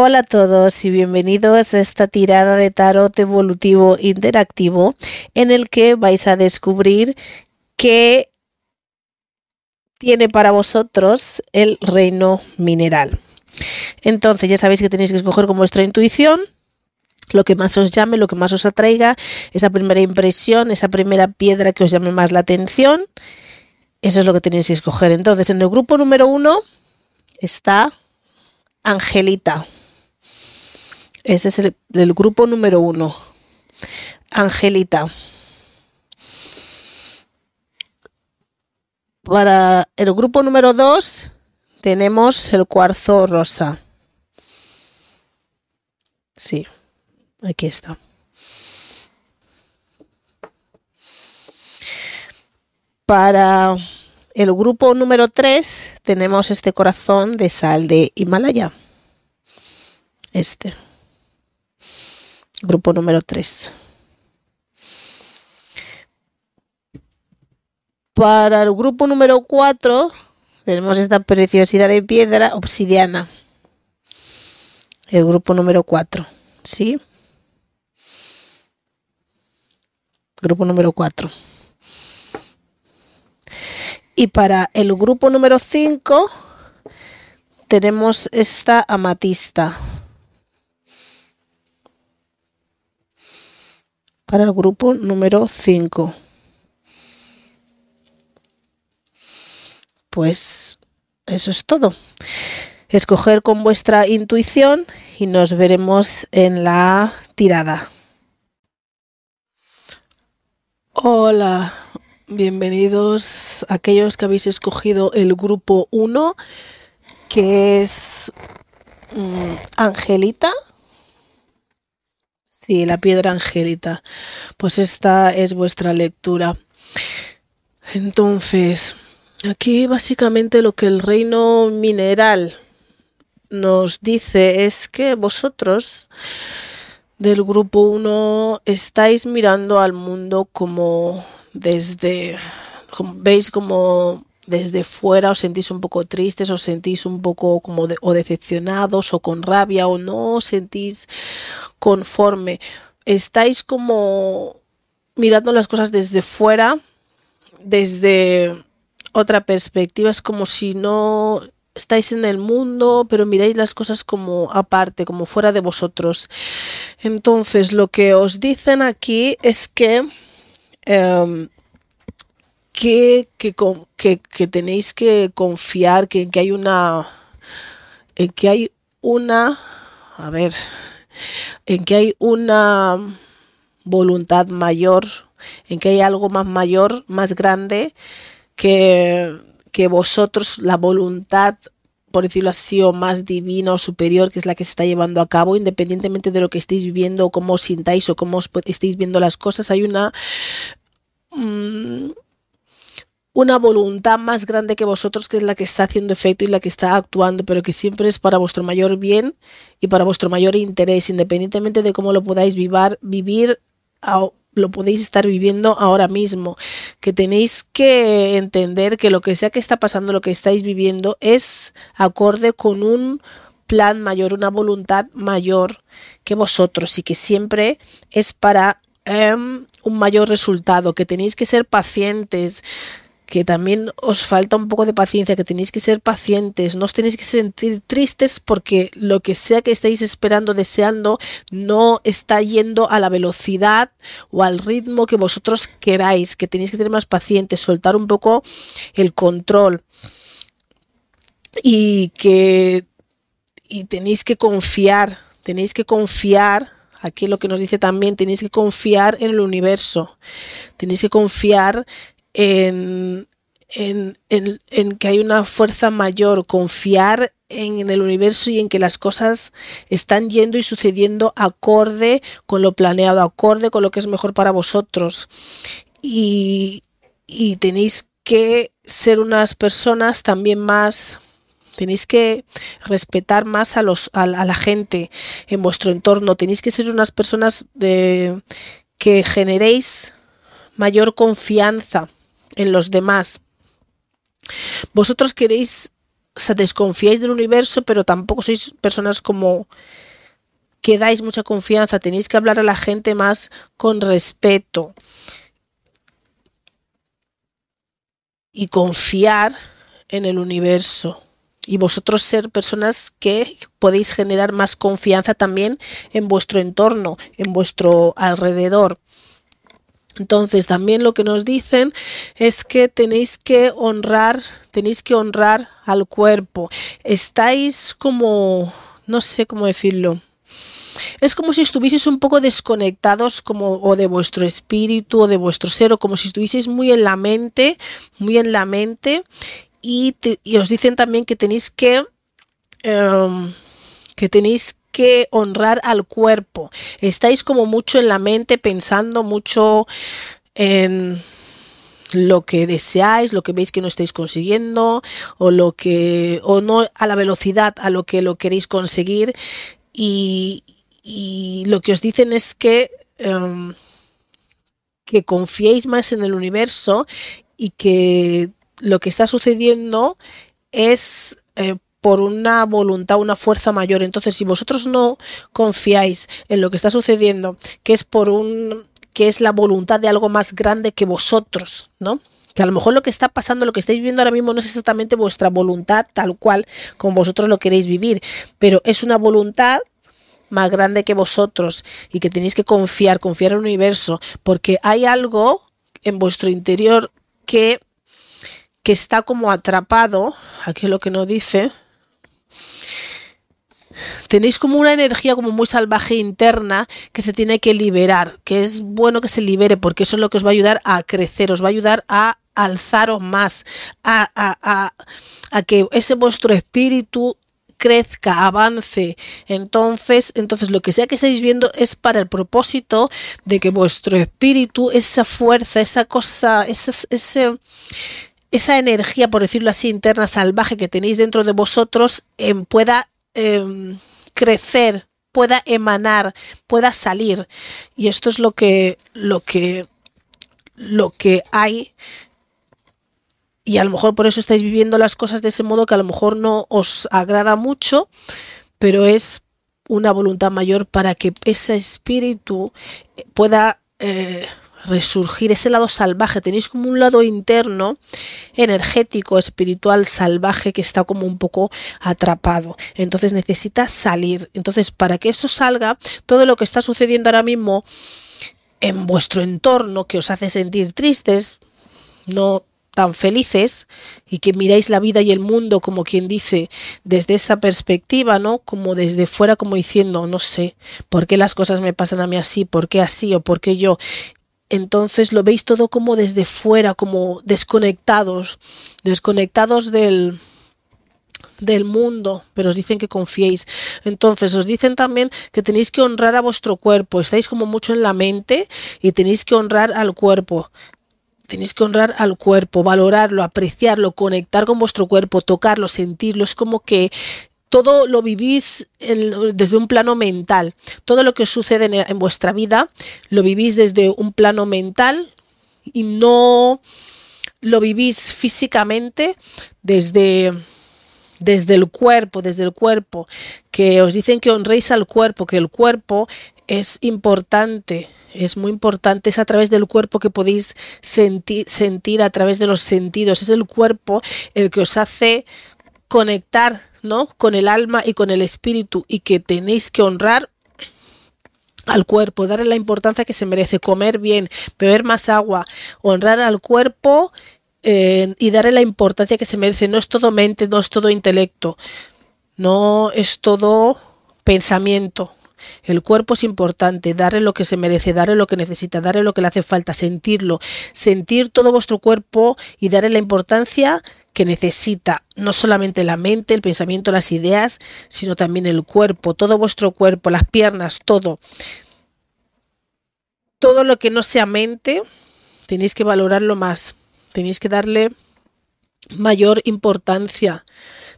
Hola a todos y bienvenidos a esta tirada de tarot evolutivo interactivo en el que vais a descubrir qué tiene para vosotros el reino mineral. Entonces ya sabéis que tenéis que escoger con vuestra intuición lo que más os llame, lo que más os atraiga, esa primera impresión, esa primera piedra que os llame más la atención. Eso es lo que tenéis que escoger. Entonces en el grupo número uno está Angelita. Este es el, grupo número uno. Angelita. Para el grupo número dos tenemos el cuarzo rosa. Sí, aquí está. Para el grupo número 3 tenemos este corazón de sal de Himalaya. Este grupo número 3. Para el grupo número 4 tenemos esta preciosidad de piedra obsidiana. El grupo número 4, ¿sí? Grupo número 4. Y para el grupo número 5 tenemos esta amatista. Para el grupo número 5. Pues eso es todo. Escoger con vuestra intuición y nos veremos en la tirada. Hola, bienvenidos a aquellos que habéis escogido el grupo 1, que es mm, Angelita Sí, la piedra angelita. Pues esta es vuestra lectura. Entonces, aquí básicamente lo que el reino mineral nos dice es que vosotros del grupo 1 estáis mirando al mundo como desde, veis como desde fuera os sentís un poco tristes, os sentís un poco como o decepcionados o con rabia o no os sentís conforme. Estáis como mirando las cosas desde fuera, desde otra perspectiva. Es como si no estáis en el mundo, pero miráis las cosas como aparte, como fuera de vosotros. Entonces, lo que os dicen aquí es que em, que, que, tenéis que confiar, que, que hay una, en que hay una, a ver, en que hay una voluntad mayor, en que hay algo más mayor, más grande que, que vosotros, la voluntad por decirlo así, o más divina o superior, que es la que se está llevando a cabo, independientemente de lo que estéis viviendo o cómo os sintáis o cómo os estéis viendo las cosas, hay una... Mm, una voluntad más grande que vosotros que es la que está haciendo efecto y la que está actuando, pero que siempre es para vuestro mayor bien y para vuestro mayor interés, independientemente de cómo lo podáis vivir, vivir lo podéis estar viviendo ahora mismo, que tenéis que entender que lo que sea que está pasando, lo que estáis viviendo es acorde con un plan mayor, una voluntad mayor que vosotros y que siempre es para em, un mayor resultado, que tenéis que ser pacientes, que también os falta un poco de paciencia, que tenéis que ser pacientes, no os tenéis que sentir tristes porque lo que sea que estéis esperando, deseando, no está yendo a la velocidad o al ritmo que vosotros queráis, que tenéis que tener más pacientes, soltar un poco el control. Y que y tenéis que confiar, tenéis que confiar Aquí lo que nos dice también, tenéis que confiar en el universo, tenéis que confiar en, que hay una fuerza mayor, confiar en, el universo y en que las cosas están yendo y sucediendo acorde con lo planeado, acorde con lo que es mejor para vosotros. Y, tenéis que ser unas personas también más tenéis que respetar más a los a, la gente en vuestro entorno tenéis que ser unas personas de que generéis mayor confianza en los demás. Vosotros queréis o desconfiáis del universo, pero tampoco sois personas como que dais mucha confianza, tenéis que hablar a la gente más con respeto y confiar en el universo. Y vosotros ser personas que podéis generar más confianza también en vuestro entorno, en vuestro alrededor. Entonces, también lo que nos dicen es que tenéis que honrar, tenéis que honrar al cuerpo. Estáis como, no sé cómo decirlo. Es como si estuvieseis un poco desconectados como o de vuestro espíritu o de vuestro ser o como si estuvieseis muy en la mente, muy en la mente y, os dicen también que tenéis que em, que tenéis que honrar al cuerpo. Estáis como mucho en la mente pensando mucho en lo que deseáis, lo que veis que no estáis consiguiendo o lo que o no a la velocidad a lo que lo queréis conseguir y, lo que os dicen es que em, que confiéis más en el universo y que lo que está sucediendo es eh, por una voluntad, una fuerza mayor. Entonces, si vosotros no confiáis en lo que está sucediendo, que es por un que es la voluntad de algo más grande que vosotros, ¿no? Que a lo mejor lo que está pasando, lo que estáis viviendo ahora mismo no es exactamente vuestra voluntad tal cual como vosotros lo queréis vivir, pero es una voluntad más grande que vosotros y que tenéis que confiar, confiar en el universo, porque hay algo en vuestro interior que que está como atrapado, aquí es lo que nos dice, tenéis como una energía como muy salvaje interna que se tiene que liberar, que es bueno que se libere porque eso es lo que os va a ayudar a crecer, os va a ayudar a alzaros más, a, a, a que ese vuestro espíritu crezca, avance. Entonces, entonces lo que sea que estáis viendo es para el propósito de que vuestro espíritu, esa fuerza, esa cosa, ese, ese esa energía, por decirlo así, interna salvaje que tenéis dentro de vosotros em, pueda em, crecer, pueda emanar, pueda salir. Y esto es lo que, lo que, lo que hay. Y a lo mejor por eso estáis viviendo las cosas de ese modo que a lo mejor no os agrada mucho, pero es una voluntad mayor para que ese espíritu pueda eh, resurgir, ese lado salvaje, tenéis como un lado interno, energético, espiritual, salvaje, que está como un poco atrapado. Entonces necesita salir. Entonces, para que eso salga, todo lo que está sucediendo ahora mismo en vuestro entorno, que os hace sentir tristes, no tan felices y que miráis la vida y el mundo como quien dice desde esa perspectiva, ¿no? Como desde fuera, como diciendo, no sé, ¿por qué las cosas me pasan a mí así? ¿Por qué así? ¿O por qué yo? Entonces lo veis todo como desde fuera, como desconectados, desconectados del, del mundo, pero os dicen que confiéis. Entonces os dicen también que tenéis que honrar a vuestro cuerpo, estáis como mucho en la mente y tenéis que honrar al cuerpo. Tenéis que honrar al cuerpo, valorarlo, apreciarlo, conectar con vuestro cuerpo, tocarlo, sentirlo. Es como que todo lo vivís desde un plano mental. Todo lo que sucede en, vuestra vida lo vivís desde un plano mental y no lo vivís físicamente desde, desde el cuerpo, desde el cuerpo, que os dicen que honréis al cuerpo, que el cuerpo es importante, es muy importante, es a través del cuerpo que podéis sentir, sentir a través de los sentidos, es el cuerpo el que os hace conectar ¿no? con el alma y con el espíritu y que tenéis que honrar al cuerpo, darle la importancia que se merece, comer bien, beber más agua, honrar al cuerpo eh, y darle la importancia que se merece. No es todo mente, no es todo intelecto, no es todo pensamiento. El cuerpo es importante, darle lo que se merece, darle lo que necesita, darle lo que le hace falta, sentirlo, sentir todo vuestro cuerpo y darle la importancia que necesita no solamente la mente, el pensamiento, las ideas, sino también el cuerpo, todo vuestro cuerpo, las piernas, todo. Todo lo que no sea mente, tenéis que valorarlo más, tenéis que darle mayor importancia.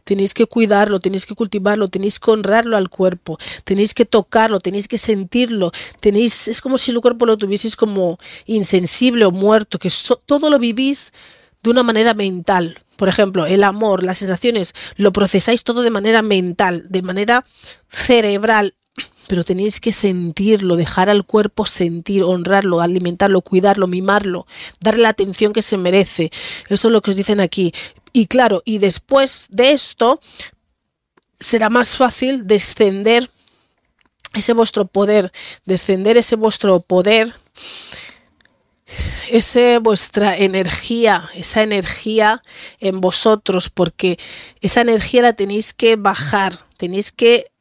Tenéis que cuidarlo, tenéis que cultivarlo, tenéis que honrarlo al cuerpo, tenéis que tocarlo, tenéis que sentirlo, tenéis, es como si el cuerpo lo tuvieseis como insensible o muerto, que todo lo vivís de una manera mental, por ejemplo, el amor, las sensaciones, lo procesáis todo de manera mental, de manera cerebral, pero tenéis que sentirlo, dejar al cuerpo sentir, honrarlo, alimentarlo, cuidarlo, mimarlo, darle la atención que se merece. Eso es lo que os dicen aquí. Y claro, y después de esto será más fácil descender ese vuestro poder, descender ese vuestro poder, ese vuestra energía, esa energía en vosotros, porque esa energía la tenéis que bajar, tenéis que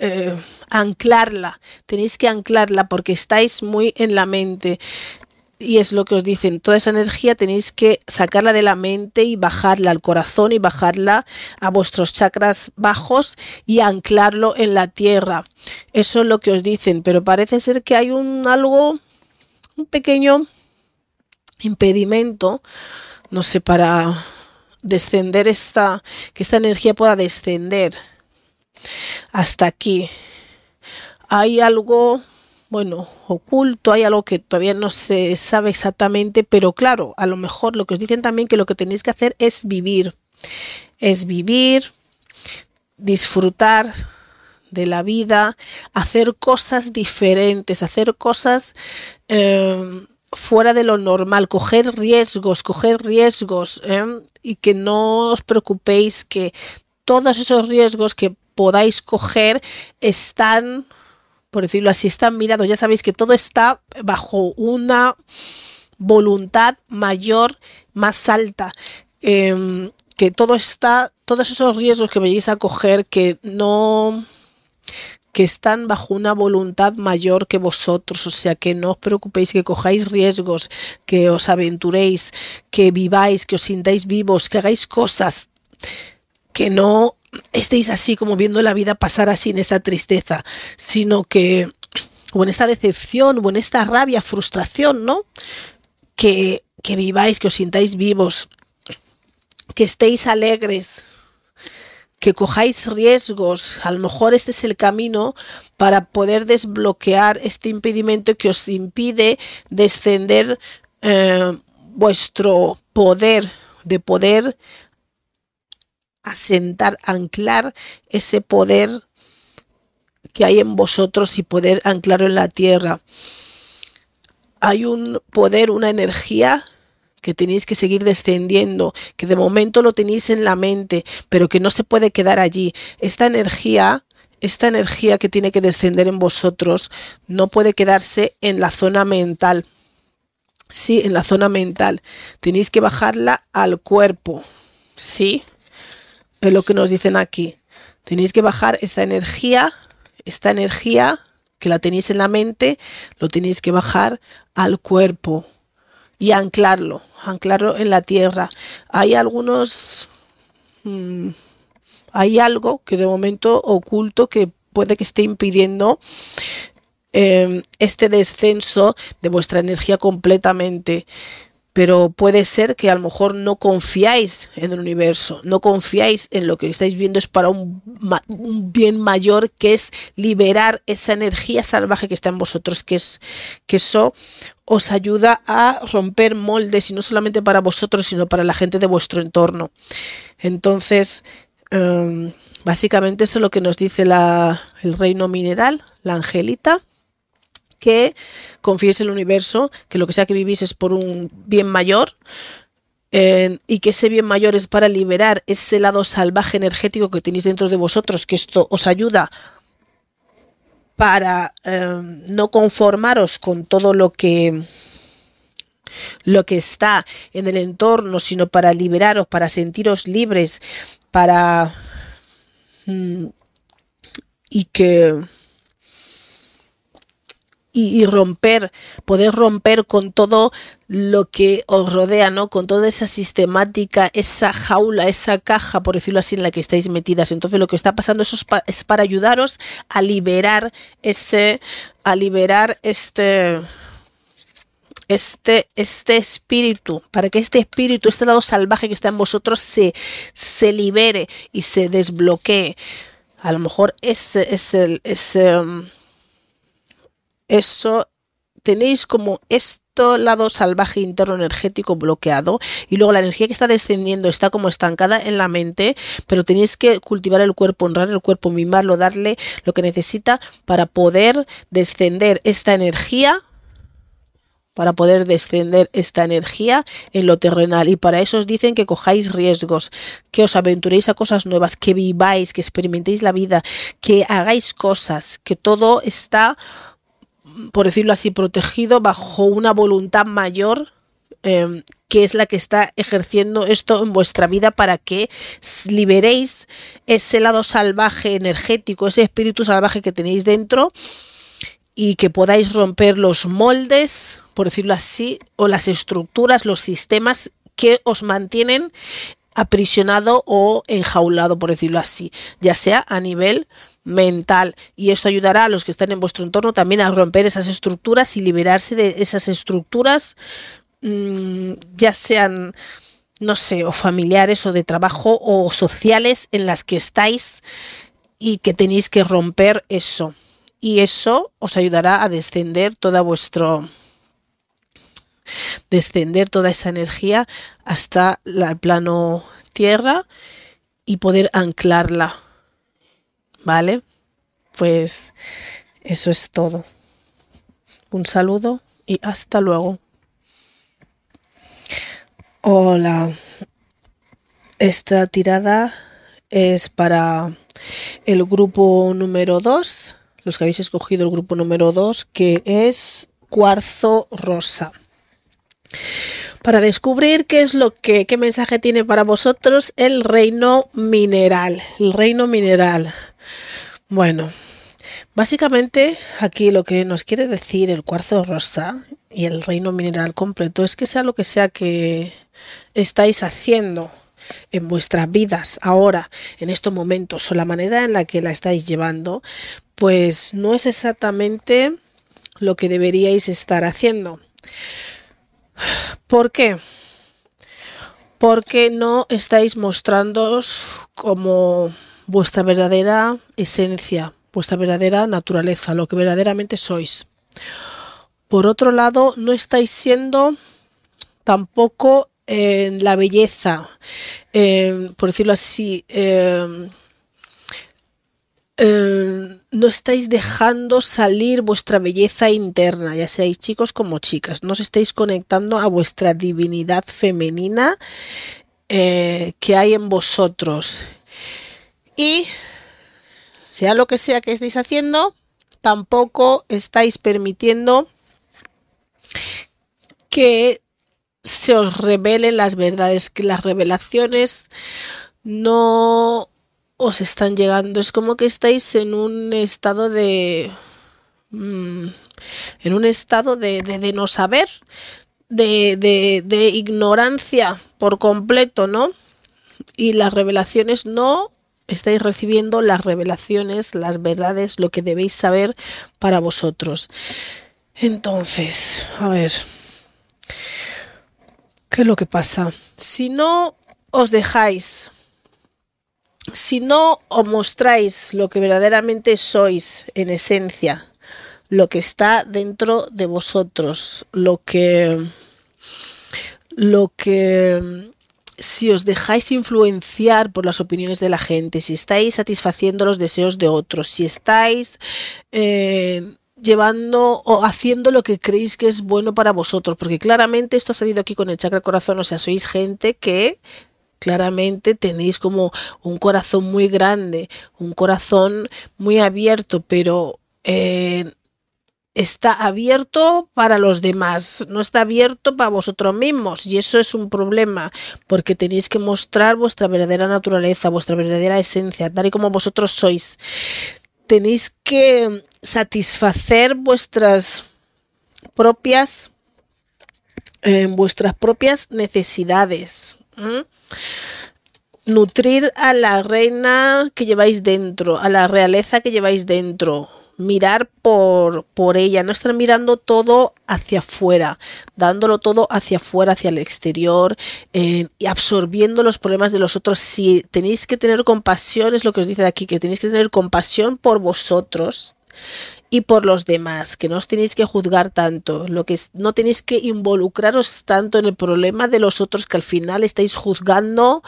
eh, anclarla, tenéis que anclarla porque estáis muy en la mente. Y es lo que os dicen, toda esa energía tenéis que sacarla de la mente y bajarla al corazón y bajarla a vuestros chakras bajos y anclarlo en la tierra. Eso es lo que os dicen, pero parece ser que hay un algo, un pequeño impedimento, no sé, para descender esta, que esta energía pueda descender hasta aquí. Hay algo, bueno, oculto, hay algo que todavía no se sabe exactamente, pero claro, a lo mejor lo que os dicen también que lo que tenéis que hacer es vivir, es vivir, disfrutar de la vida, hacer cosas diferentes, hacer cosas eh, fuera de lo normal, coger riesgos, coger riesgos eh, y que no os preocupéis que todos esos riesgos que podáis coger están, por decirlo así, están mirados. Ya sabéis que todo está bajo una voluntad mayor, más alta. Em, que todo está, todos esos riesgos que vayáis a coger, que no que están bajo una voluntad mayor que vosotros, o sea que no os preocupéis, que cojáis riesgos, que os aventuréis, que viváis, que os sintáis vivos, que hagáis cosas, que no estéis así como viendo la vida pasar así en esta tristeza, sino que, o en esta decepción, o en esta rabia, frustración, ¿no? Que, que viváis, que os sintáis vivos, que estéis alegres, que cojáis riesgos. A lo mejor este es el camino para poder desbloquear este impedimento que os impide descender eh, vuestro poder, de poder asentar, anclar ese poder que hay en vosotros y poder anclarlo en la tierra. Hay un poder, una energía que tenéis que seguir descendiendo, que de momento lo tenéis en la mente, pero que no se puede quedar allí. Esta energía, esta energía que tiene que descender en vosotros, no puede quedarse en la zona mental. Sí, en la zona mental. Tenéis que bajarla al cuerpo. Sí, es lo que nos dicen aquí. Tenéis que bajar esta energía, esta energía que la tenéis en la mente, lo tenéis que bajar al cuerpo y anclarlo, anclarlo en la tierra. Hay algunos, mm, hay algo que de momento oculto que puede que esté impidiendo em, este descenso de vuestra energía completamente pero puede ser que a lo mejor no confiáis en el universo, no confiáis en lo que estáis viendo es para un, bien mayor que es liberar esa energía salvaje que está en vosotros, que es que eso os ayuda a romper moldes y no solamente para vosotros, sino para la gente de vuestro entorno. Entonces, em, básicamente eso es lo que nos dice el reino mineral, la angelita que confiéis en el universo, que lo que sea que vivís es por un bien mayor y que ese bien mayor es para liberar ese lado salvaje energético que tenéis dentro de vosotros, que esto os ayuda para eh, no conformaros con todo lo que lo que está en el entorno, sino para liberaros, para sentiros libres, para mm, y que y, romper, poder romper con todo lo que os rodea, ¿no? Con toda esa sistemática, esa jaula, esa caja, por decirlo así, en la que estáis metidas. Entonces lo que está pasando es, es para ayudaros a liberar ese, a liberar este, este, este espíritu, para que este espíritu, este lado salvaje que está en vosotros se, se libere y se desbloquee. A lo mejor ese es el, eso tenéis como esto lado salvaje interno energético bloqueado y luego la energía que está descendiendo está como estancada en la mente, pero tenéis que cultivar el cuerpo, honrar el cuerpo, mimarlo, darle lo que necesita para poder descender esta energía para poder descender esta energía en lo terrenal. Y para eso os dicen que cojáis riesgos, que os aventuréis a cosas nuevas, que viváis, que experimentéis la vida, que hagáis cosas, que todo está, por decirlo así, protegido bajo una voluntad mayor. Em, que es la que está ejerciendo esto en vuestra vida para que liberéis ese lado salvaje energético, ese espíritu salvaje que tenéis dentro y que podáis romper los moldes, por decirlo así, o las estructuras, los sistemas que os mantienen aprisionado o enjaulado, por decirlo así, ya sea a nivel mental. Y esto ayudará a los que están en vuestro entorno también a romper esas estructuras y liberarse de esas estructuras, mmm, ya sean, no sé, o familiares o de trabajo o sociales en las que estáis y que tenéis que romper eso y eso os ayudará a descender toda vuestro descender toda esa energía hasta el plano tierra y poder anclarla. ¿Vale? Pues eso es todo. Un saludo y hasta luego. Hola. Esta tirada es para el grupo número 2 los que habéis escogido el grupo número 2, que es cuarzo rosa. Para descubrir qué es lo que, qué mensaje tiene para vosotros el reino mineral. El reino mineral. Bueno, básicamente aquí lo que nos quiere decir el cuarzo rosa y el reino mineral completo es que sea lo que sea que estáis haciendo en vuestras vidas ahora, en estos momentos, o la manera en la que la estáis llevando, pues no es exactamente lo que deberíais estar haciendo. ¿Por qué? Porque no estáis mostrándoos como vuestra verdadera esencia, vuestra verdadera naturaleza, lo que verdaderamente sois. Por otro lado, no estáis siendo tampoco en la belleza, por decirlo así, eh, eh, no estáis dejando salir vuestra belleza interna, ya seáis chicos como chicas, no os estáis conectando a vuestra divinidad femenina eh, que hay en vosotros. Y sea lo que sea que estéis haciendo, tampoco estáis permitiendo que se os revelen las verdades, que las revelaciones no os están llegando. Es como que estáis en un estado de... Mm, en un estado de, de, no saber, de, de, ignorancia por completo, ¿no? Y las revelaciones no estáis recibiendo las revelaciones, las verdades, lo que debéis saber para vosotros. Entonces, a ver, ¿qué es lo que pasa? Si no os dejáis si no os mostráis lo que verdaderamente sois en esencia, lo que está dentro de vosotros, lo que lo que si os dejáis influenciar por las opiniones de la gente, si estáis satisfaciendo los deseos de otros, si estáis eh, llevando o haciendo lo que creéis que es bueno para vosotros, porque claramente esto ha salido aquí con el chakra corazón, o sea, sois gente que claramente tenéis como un corazón muy grande, un corazón muy abierto, pero eh, está abierto para los demás, no está abierto para vosotros mismos y eso es un problema porque tenéis que mostrar vuestra verdadera naturaleza, vuestra verdadera esencia, tal y como vosotros sois. Tenéis que satisfacer vuestras propias eh, vuestras propias necesidades Nutrir a la reina que lleváis dentro, a la realeza que lleváis dentro. Mirar por, por ella, no estar mirando todo hacia afuera, dándolo todo hacia afuera, hacia el exterior eh, y absorbiendo los problemas de los otros. Si tenéis que tener compasión, es lo que os dice aquí, que tenéis que tener compasión por vosotros y por los demás, que no os tenéis que juzgar tanto, lo que no tenéis que involucraros tanto en el problema de los otros que al final estáis juzgando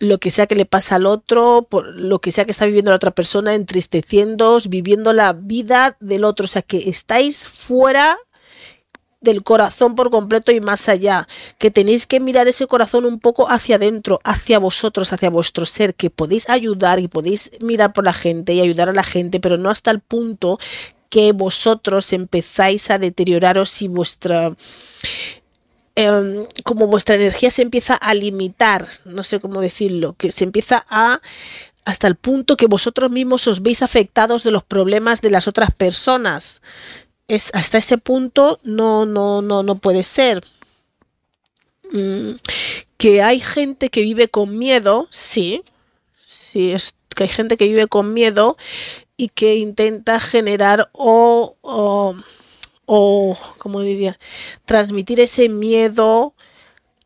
lo que sea que le pasa al otro, por lo que sea que está viviendo la otra persona, entristeciéndoos, viviendo la vida del otro, o sea que estáis fuera del corazón por completo y más allá, que tenéis que mirar ese corazón un poco hacia adentro, hacia vosotros, hacia vuestro ser, que podéis ayudar y podéis mirar por la gente y ayudar a la gente, pero no hasta el punto que vosotros empezáis a deterioraros y vuestra em, como vuestra energía se empieza a limitar, no sé cómo decirlo, que se empieza a hasta el punto que vosotros mismos os veis afectados de los problemas de las otras personas es hasta ese punto no, no, no, no puede ser. Mm, que hay gente que vive con miedo, sí, sí, es que hay gente que vive con miedo y que intenta generar o, o, como diría, transmitir ese miedo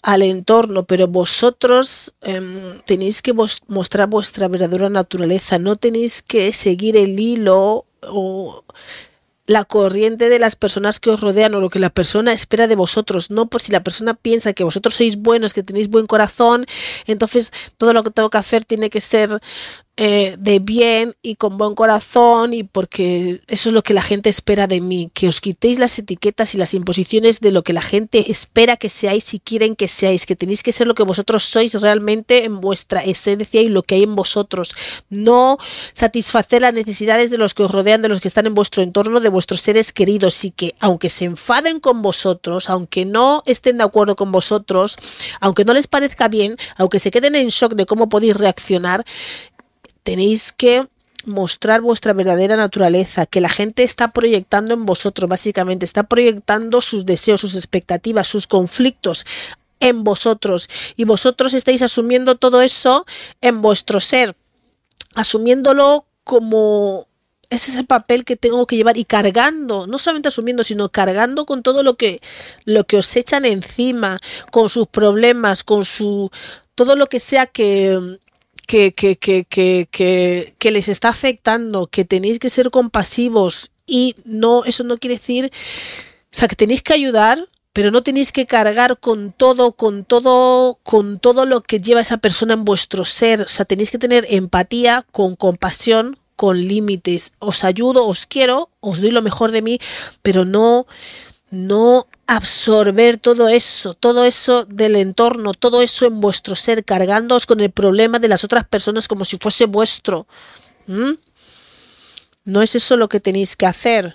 al entorno, pero vosotros em, tenéis que mostrar vuestra verdadera naturaleza, no tenéis que seguir el hilo o la corriente de las personas que os rodean o lo que la persona espera de vosotros, no por si la persona piensa que vosotros sois buenos, que tenéis buen corazón, entonces todo lo que tengo que hacer tiene que ser eh, de bien y con buen corazón y porque eso es lo que la gente espera de mí, que os quitéis las etiquetas y las imposiciones de lo que la gente espera que seáis y quieren que seáis, que tenéis que ser lo que vosotros sois realmente en vuestra esencia y lo que hay en vosotros, no satisfacer las necesidades de los que os rodean, de los que están en vuestro entorno, de vuestros seres queridos y que aunque se enfaden con vosotros, aunque no estén de acuerdo con vosotros, aunque no les parezca bien, aunque se queden en shock de cómo podéis reaccionar, tenéis que mostrar vuestra verdadera naturaleza, que la gente está proyectando en vosotros, básicamente, está proyectando sus deseos, sus expectativas, sus conflictos en vosotros. Y vosotros estáis asumiendo todo eso en vuestro ser, asumiéndolo como ese es el papel que tengo que llevar y cargando, no solamente asumiendo, sino cargando con todo lo que lo que os echan encima, con sus problemas, con su todo lo que sea que que, que, que, que, les está afectando, que tenéis que ser compasivos y no, eso no quiere decir, o sea, que tenéis que ayudar, pero no tenéis que cargar con todo, con todo, con todo lo que lleva esa persona en vuestro ser. O sea, tenéis que tener empatía, con compasión, con límites. Os ayudo, os quiero, os doy lo mejor de mí, pero no, no absorber todo eso, todo eso del entorno, todo eso en vuestro ser, cargándoos con el problema de las otras personas como si fuese vuestro. No es eso lo que tenéis que hacer.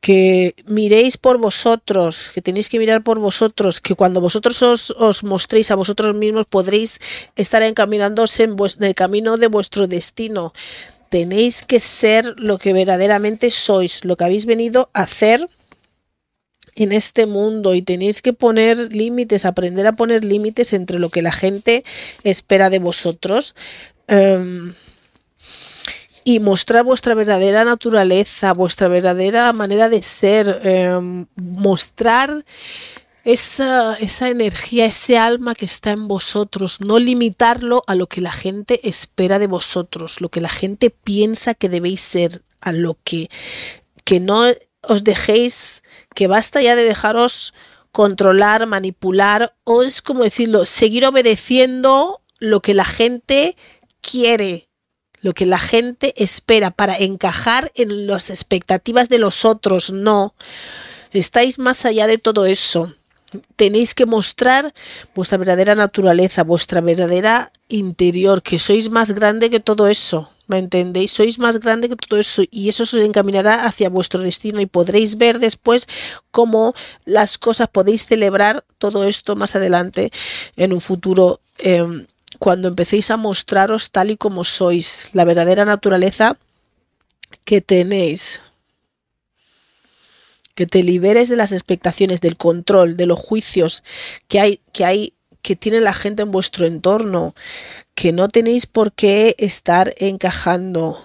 Que miréis por vosotros, que tenéis que mirar por vosotros, que cuando vosotros os, os mostréis a vosotros mismos podréis estar encaminándose en, en el camino de vuestro destino. Tenéis que ser lo que verdaderamente sois, lo que habéis venido a hacer en este mundo y tenéis que poner límites, aprender a poner límites entre lo que la gente espera de vosotros. Em, y mostrar vuestra verdadera naturaleza, vuestra verdadera manera de ser, em, mostrar esa, esa, energía, ese alma que está en vosotros, no limitarlo a lo que la gente espera de vosotros, lo que la gente piensa que debéis ser, a lo que, que no os dejéis, que basta ya de dejaros controlar, manipular, o es como decirlo, seguir obedeciendo lo que la gente quiere, lo que la gente espera para encajar en las expectativas de los otros. No, estáis más allá de todo eso tenéis que mostrar vuestra verdadera naturaleza, vuestra verdadera interior, que sois más grande que todo eso, ¿me entendéis? Sois más grande que todo eso y eso os encaminará hacia vuestro destino y podréis ver después cómo las cosas podéis celebrar todo esto más adelante en un futuro. Em, cuando empecéis a mostraros tal y como sois, la verdadera naturaleza que tenéis que te liberes de las expectaciones, del control, de los juicios que hay, que hay, que tiene la gente en vuestro entorno, que no tenéis por qué estar encajando,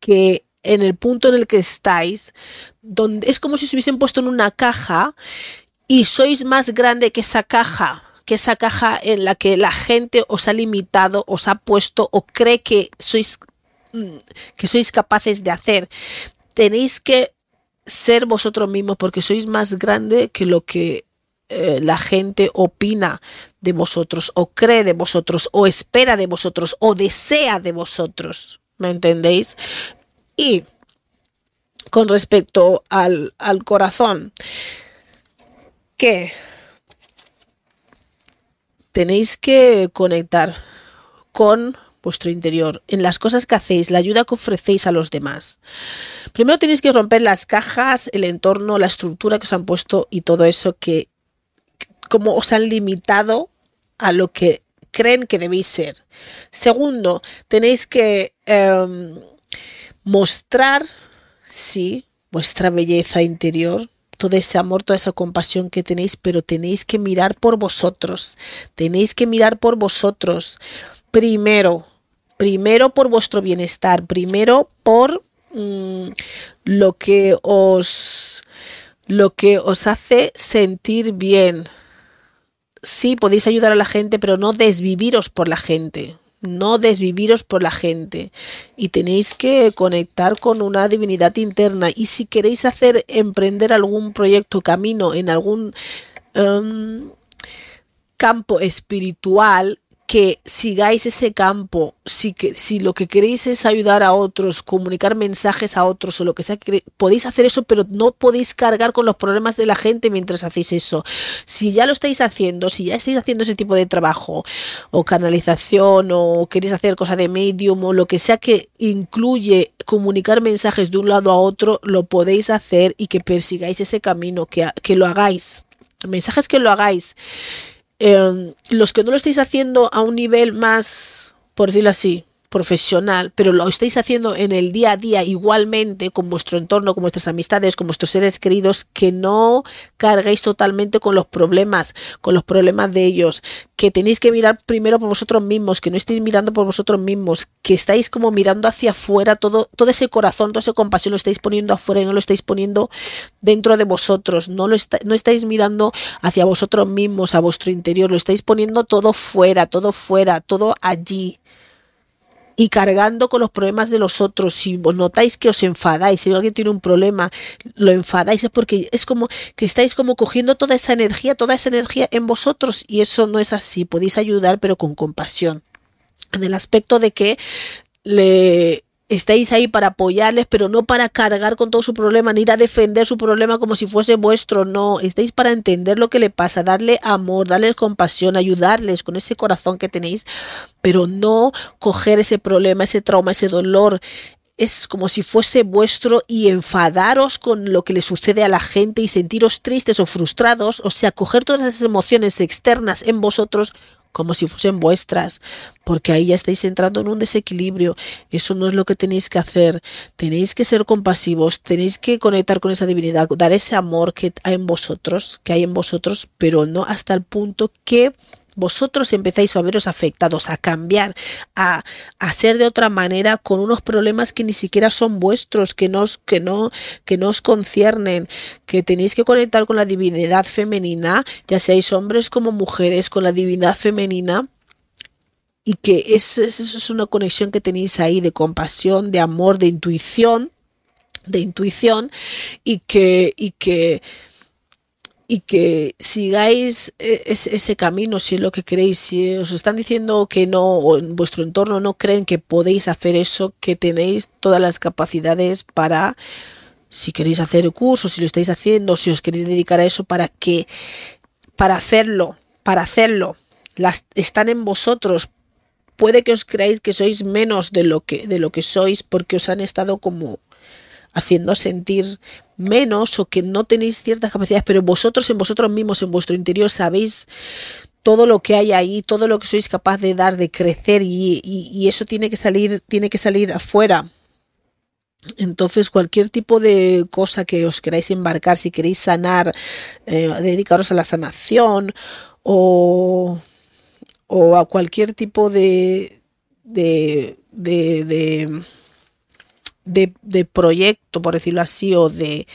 que en el punto en el que estáis, donde es como si se hubiesen puesto en una caja y sois más grande que esa caja, que esa caja en la que la gente os ha limitado, os ha puesto o cree que sois mm, que sois capaces de hacer. Tenéis que ser vosotros mismos porque sois más grande que lo que eh, la gente opina de vosotros o cree de vosotros o espera de vosotros o desea de vosotros. ¿Me entendéis? Y con respecto al, al corazón, que tenéis que conectar con vuestro interior, en las cosas que hacéis, la ayuda que ofrecéis a los demás. Primero tenéis que romper las cajas, el entorno, la estructura que os han puesto y todo eso que como os han limitado a lo que creen que debéis ser. Segundo, tenéis que em, mostrar, sí, vuestra belleza interior, todo ese amor, toda esa compasión que tenéis, pero tenéis que mirar por vosotros, tenéis que mirar por vosotros primero, primero por vuestro bienestar, primero por mm, lo que os lo que os hace sentir bien. Sí, podéis ayudar a la gente, pero no desviviros por la gente. No desviviros por la gente. Y tenéis que conectar con una divinidad interna. Y si queréis hacer, emprender algún proyecto, camino en algún em, campo espiritual, que sigáis ese campo, si, que, si lo que queréis es ayudar a otros, comunicar mensajes a otros o lo que sea, podéis hacer eso, pero no podéis cargar con los problemas de la gente mientras hacéis eso. Si ya lo estáis haciendo, si ya estáis haciendo ese tipo de trabajo o canalización o queréis hacer cosas de medium o lo que sea que incluye comunicar mensajes de un lado a otro, lo podéis hacer y que persigáis ese camino, que, que lo hagáis. Mensajes que lo hagáis Em, los que no lo estáis haciendo a un nivel más, por decirlo así, profesional, pero lo estáis haciendo en el día a día igualmente con vuestro entorno, con vuestras amistades, con vuestros seres queridos, que no carguéis totalmente con los problemas, con los problemas de ellos, que tenéis que mirar primero por vosotros mismos, que no estéis mirando por vosotros mismos, que estáis como mirando hacia afuera, todo, todo ese corazón, toda esa compasión lo estáis poniendo afuera y no lo estáis poniendo dentro de vosotros, no, lo no estáis mirando hacia vosotros mismos, a vuestro interior, lo estáis poniendo todo fuera, todo fuera, todo allí y cargando con los problemas de los otros. Si notáis que os enfadáis, si alguien tiene un problema, lo enfadáis, es porque es como que estáis como cogiendo toda esa energía, toda esa energía en vosotros y eso no es así. Podéis ayudar, pero con compasión. En el aspecto de que le estáis ahí para apoyarles, pero no para cargar con todo su problema, ni ir a defender su problema como si fuese vuestro, no, estáis para entender lo que le pasa, darle amor, darles compasión, ayudarles con ese corazón que tenéis, pero no coger ese problema, ese trauma, ese dolor, es como si fuese vuestro y enfadaros con lo que le sucede a la gente y sentiros tristes o frustrados, o sea, coger todas esas emociones externas en vosotros como si fuesen vuestras, porque ahí ya estáis entrando en un desequilibrio. Eso no es lo que tenéis que hacer. Tenéis que ser compasivos, tenéis que conectar con esa divinidad, dar ese amor que hay en vosotros, que hay en vosotros, pero no hasta el punto que vosotros empezáis a veros afectados, a cambiar, a, ser de otra manera con unos problemas que ni siquiera son vuestros, que no, que, no, que no os conciernen, que tenéis que conectar con la divinidad femenina, ya seáis hombres como mujeres, con la divinidad femenina y que eso, es una conexión que tenéis ahí de compasión, de amor, de intuición, de intuición y que, y que y que sigáis e, ese, camino si es lo que queréis. Si os están diciendo que no, o en vuestro entorno no creen que podéis hacer eso, que tenéis todas las capacidades para, si queréis hacer el curso, si lo estáis haciendo, si os queréis dedicar a eso, para que, para hacerlo, para hacerlo, las, están en vosotros. Puede que os creáis que sois menos de lo que, de lo que sois porque os han estado como haciendo sentir menos o que no tenéis ciertas capacidades, pero vosotros en vosotros mismos, en vuestro interior, sabéis todo lo que hay ahí, todo lo que sois capaz de dar, de crecer y, eso tiene que salir, tiene que salir afuera. Entonces, cualquier tipo de cosa que os queráis embarcar, si queréis sanar, eh, dedicaros a la sanación o, o a cualquier tipo de, de, de de, proyecto, por decirlo así, o de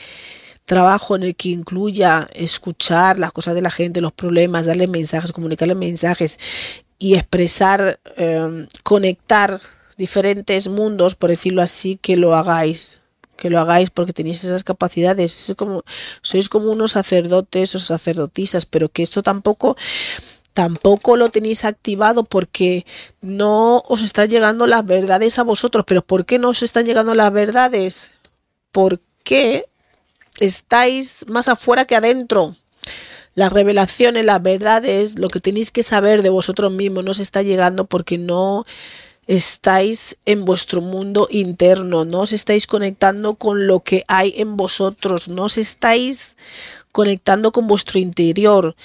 trabajo en el que incluya escuchar las cosas de la gente, los problemas, darle mensajes, comunicarle mensajes y expresar, em, conectar diferentes mundos, por decirlo así, que lo hagáis que lo hagáis porque tenéis esas capacidades. Es como, sois como unos sacerdotes o sacerdotisas, pero que esto tampoco tampoco lo tenéis activado porque no os están llegando las verdades a vosotros. Pero ¿por qué no os están llegando las verdades? Porque estáis más afuera que adentro. Las revelaciones, las verdades, lo que tenéis que saber de vosotros mismos no os está llegando porque no estáis en vuestro mundo interno, no os estáis conectando con lo que hay en vosotros, no os estáis conectando con vuestro interior.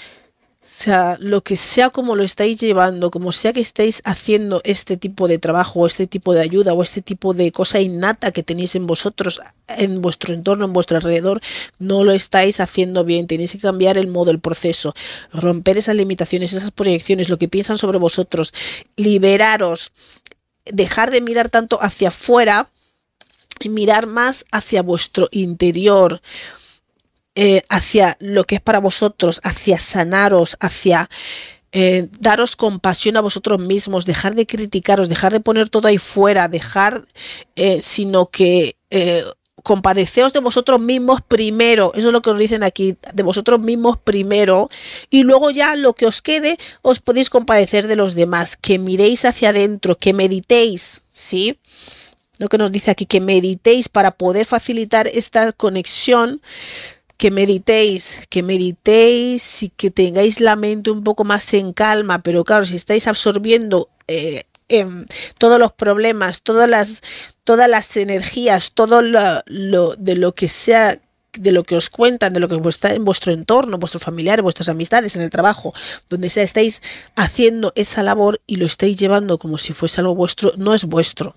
Sea, lo que sea como lo estáis llevando, como sea que estéis haciendo este tipo de trabajo o este tipo de ayuda o este tipo de cosa innata que tenéis en vosotros, en vuestro entorno, en vuestro alrededor, no lo estáis haciendo bien. Tenéis que cambiar el modo, el proceso, romper esas limitaciones, esas proyecciones, lo que piensan sobre vosotros, liberaros, dejar de mirar tanto hacia afuera y mirar más hacia vuestro interior eh, hacia lo que es para vosotros, hacia sanaros, hacia eh, daros compasión a vosotros mismos, dejar de criticaros, dejar de poner todo ahí fuera, dejar, eh, sino que compadeceos de vosotros mismos primero, eso es lo que os dicen aquí, de vosotros mismos primero, y luego ya lo que os quede os podéis compadecer de los demás, que miréis hacia adentro, que meditéis, ¿sí? Lo que nos dice aquí, que meditéis para poder facilitar esta conexión que meditéis, que meditéis y que tengáis la mente un poco más en calma, pero claro, si estáis absorbiendo eh, em, todos los problemas, todas las, todas las energías, todo lo, de lo que sea de lo que os cuentan, de lo que está en vuestro entorno, vuestros familiares, vuestras amistades, en el trabajo, donde sea estáis haciendo esa labor y lo estáis llevando como si fuese algo vuestro, no es vuestro.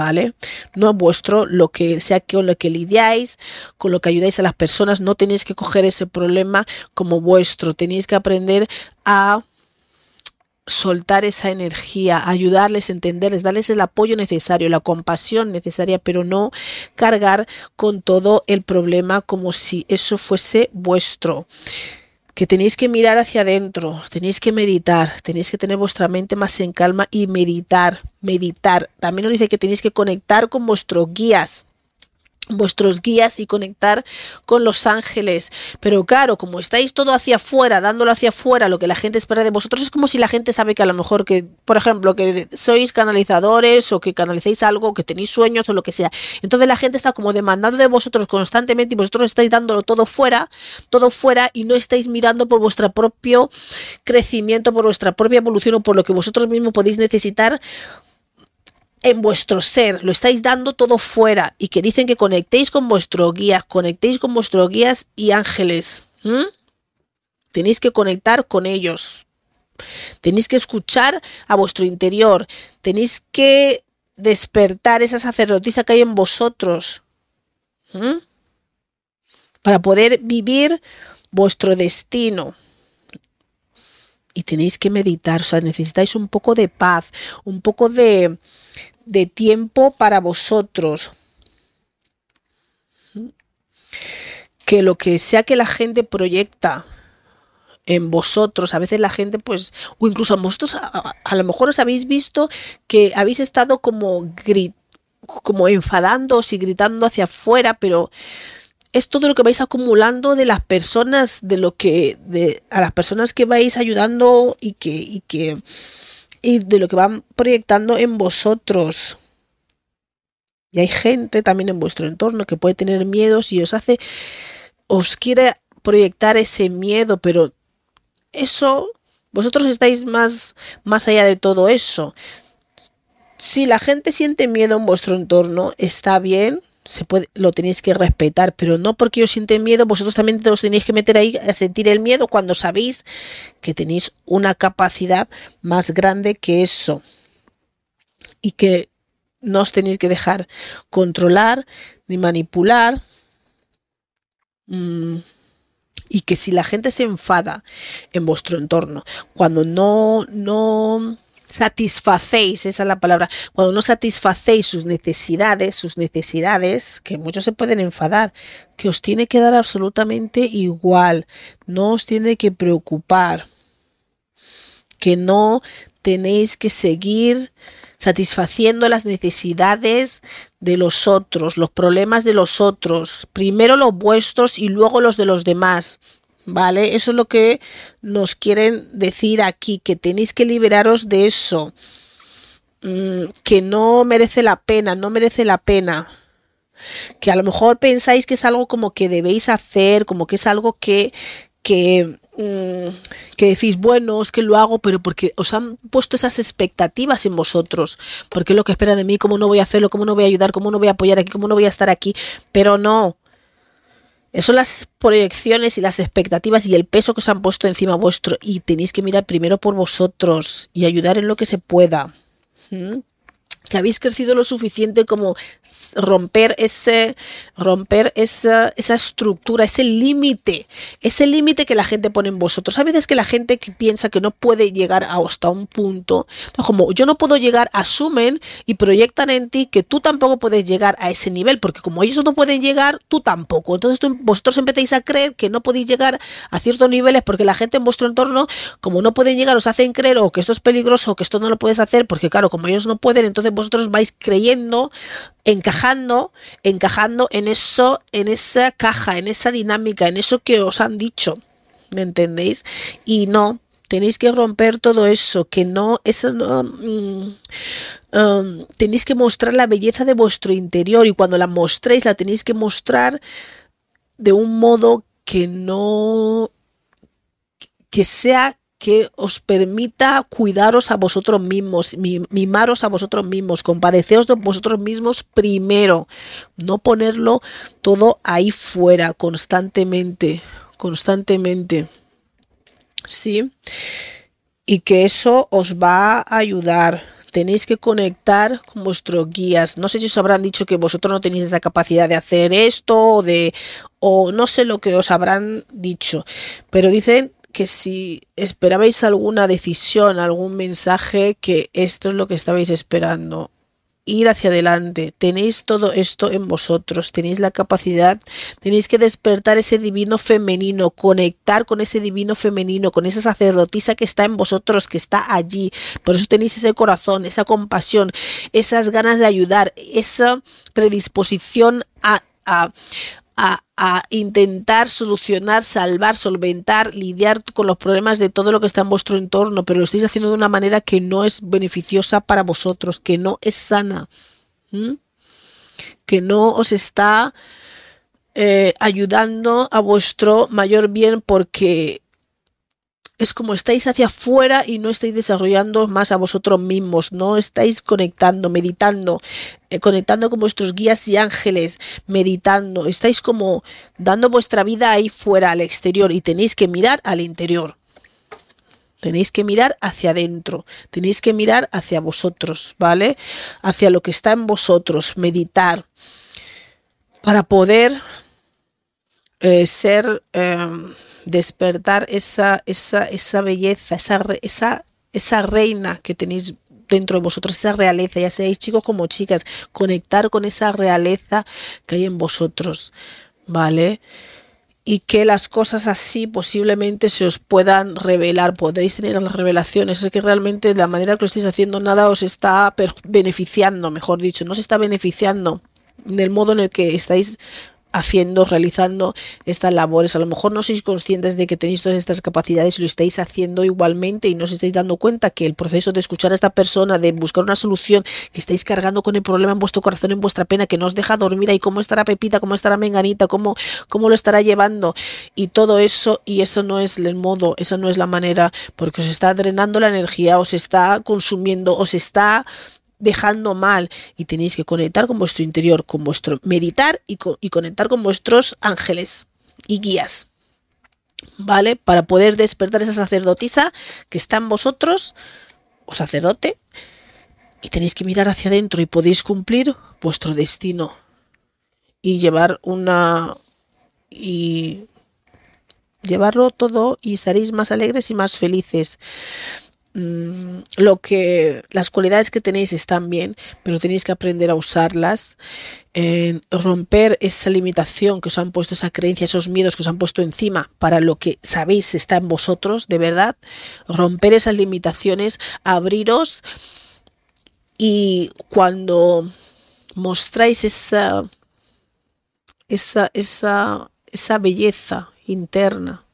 ¿Vale? No es vuestro, lo que sea con lo que lidiáis, con lo que ayudáis a las personas, no tenéis que coger ese problema como vuestro, tenéis que aprender a soltar esa energía, ayudarles, entenderles, darles el apoyo necesario, la compasión necesaria, pero no cargar con todo el problema como si eso fuese vuestro que tenéis que mirar hacia adentro, tenéis que meditar, tenéis que tener vuestra mente más en calma y meditar, meditar. También nos dice que tenéis que conectar con vuestros guías, vuestros guías y conectar con los ángeles. Pero claro, como estáis todo hacia afuera, dándolo hacia afuera, lo que la gente espera de vosotros, es como si la gente sabe que a lo mejor que, por ejemplo, que sois canalizadores o que canalicéis algo, que tenéis sueños o lo que sea. Entonces la gente está como demandando de vosotros constantemente y vosotros estáis dándolo todo fuera, todo fuera y no estáis mirando por vuestro propio crecimiento, por vuestra propia evolución o por lo que vosotros mismos podéis necesitar en vuestro ser, lo estáis dando todo fuera y que dicen que conectéis con vuestro guía, conectéis con vuestros guías y ángeles. Tenéis que conectar con ellos. Tenéis que escuchar a vuestro interior. Tenéis que despertar esa sacerdotisa que hay en vosotros. Para poder vivir vuestro destino y tenéis que meditar, o sea, necesitáis un poco de paz, un poco de, de tiempo para vosotros. Que lo que sea que la gente proyecta en vosotros, a veces la gente pues, o incluso a vosotros, a, lo mejor os habéis visto que habéis estado como, grit, como enfadándoos y gritando hacia afuera, pero es todo lo que vais acumulando de las personas, de lo que, de, a las personas que vais ayudando y que, y que, y de lo que van proyectando en vosotros. Y hay gente también en vuestro entorno que puede tener miedos y os hace, os quiere proyectar ese miedo, pero eso, vosotros estáis más, más allá de todo eso. Si la gente siente miedo en vuestro entorno, está bien, se puede, lo tenéis que respetar, pero no porque os sienten miedo, vosotros también os tenéis que meter ahí a sentir el miedo cuando sabéis que tenéis una capacidad más grande que eso y que no os tenéis que dejar controlar ni manipular. Mm, y que si la gente se enfada en vuestro entorno, cuando no, no satisfacéis, esa es la palabra, cuando no satisfacéis sus necesidades, sus necesidades, que muchos se pueden enfadar, que os tiene que dar absolutamente igual, no os tiene que preocupar, que no tenéis que seguir satisfaciendo las necesidades de los otros, los problemas de los otros, primero los vuestros y luego los de los demás. ¿Vale? Eso es lo que nos quieren decir aquí, que tenéis que liberaros de eso, mm, que no merece la pena, no merece la pena. Que a lo mejor pensáis que es algo como que debéis hacer, como que es algo que, mm, que decís, bueno, es que lo hago, pero porque os han puesto esas expectativas en vosotros, porque es lo que espera de mí, cómo no voy a hacerlo, cómo no voy a ayudar, cómo no voy a apoyar aquí, cómo no voy a estar aquí, pero no. Son las proyecciones y las expectativas y el peso que os han puesto encima vuestro y tenéis que mirar primero por vosotros y ayudar en lo que se pueda. ¿Mm? Que habéis crecido lo suficiente como romper ese romper esa, esa estructura, ese límite, ese límite que la gente pone en vosotros. A veces que la gente que piensa que no puede llegar hasta un punto, como yo no puedo llegar, asumen y proyectan en ti que tú tampoco puedes llegar a ese nivel, porque como ellos no pueden llegar, tú tampoco. Entonces vosotros empezáis a creer que no podéis llegar a ciertos niveles porque la gente en vuestro entorno, como no pueden llegar, os hacen creer o que esto es peligroso que esto no lo puedes hacer, porque claro, como ellos no pueden, entonces vosotros vais creyendo, encajando, encajando en eso, en esa caja, en esa dinámica, en eso que os han dicho. ¿Me entendéis? Y no, tenéis que romper todo eso, que no, eso no, mm, um, tenéis que mostrar la belleza de vuestro interior y cuando la mostréis la tenéis que mostrar de un modo que no, que sea que os permita cuidaros a vosotros mismos, mimaros a vosotros mismos, compadeceos de vosotros mismos primero, no ponerlo todo ahí fuera constantemente, constantemente. ¿Sí? Y que eso os va a ayudar. Tenéis que conectar con vuestros guías. No sé si os habrán dicho que vosotros no tenéis esa capacidad de hacer esto o de o no sé lo que os habrán dicho, pero dicen que si esperabais alguna decisión, algún mensaje, que esto es lo que estabais esperando. Ir hacia adelante, tenéis todo esto en vosotros, tenéis la capacidad, tenéis que despertar ese divino femenino, conectar con ese divino femenino, con esa sacerdotisa que está en vosotros, que está allí. Por eso tenéis ese corazón, esa compasión, esas ganas de ayudar, esa predisposición a, a, a, intentar solucionar, salvar, solventar, lidiar con los problemas de todo lo que está en vuestro entorno, pero lo estáis haciendo de una manera que no es beneficiosa para vosotros, que no es sana, que no os está eh, ayudando a vuestro mayor bien porque es como estáis hacia afuera y no estáis desarrollando más a vosotros mismos, no estáis conectando, meditando, eh, conectando con vuestros guías y ángeles, meditando, estáis como dando vuestra vida ahí fuera, al exterior, y tenéis que mirar al interior. Tenéis que mirar hacia adentro, tenéis que mirar hacia vosotros, ¿vale? Hacia lo que está en vosotros, meditar, para poder eh, ser... Em, despertar esa, esa, esa belleza, esa, esa, esa reina que tenéis dentro de vosotros, esa realeza, ya seáis chicos como chicas, conectar con esa realeza que hay en vosotros, ¿vale? Y que las cosas así posiblemente se os puedan revelar, podréis tener las revelaciones, es que realmente la manera que lo estáis haciendo nada os está beneficiando, mejor dicho, no se está beneficiando en el modo en el que estáis haciendo, realizando estas labores. A lo mejor no sois conscientes de que tenéis todas estas capacidades y lo estáis haciendo igualmente y no os estáis dando cuenta que el proceso de escuchar a esta persona, de buscar una solución, que estáis cargando con el problema en vuestro corazón, en vuestra pena, que no os deja dormir, y cómo estará Pepita, cómo estará Menganita, cómo, cómo lo estará llevando y todo eso, y eso no es el modo, eso no es la manera, porque os está drenando la energía, os está consumiendo, os está dejando mal y tenéis que conectar con vuestro interior, con vuestro meditar y, conectar con vuestros ángeles y guías. ¿Vale? Para poder despertar esa sacerdotisa que está en vosotros, o sacerdote, y tenéis que mirar hacia adentro y podéis cumplir vuestro destino y llevar una y llevarlo todo y estaréis más alegres y más felices. Mm, lo que las cualidades que tenéis están bien, pero tenéis que aprender a usarlas, romper esa limitación que os han puesto, esa creencia, esos miedos que os han puesto encima para lo que sabéis está en vosotros, de verdad, romper esas limitaciones, abriros Y cuando mostráis esa, esa, esa, esa belleza interna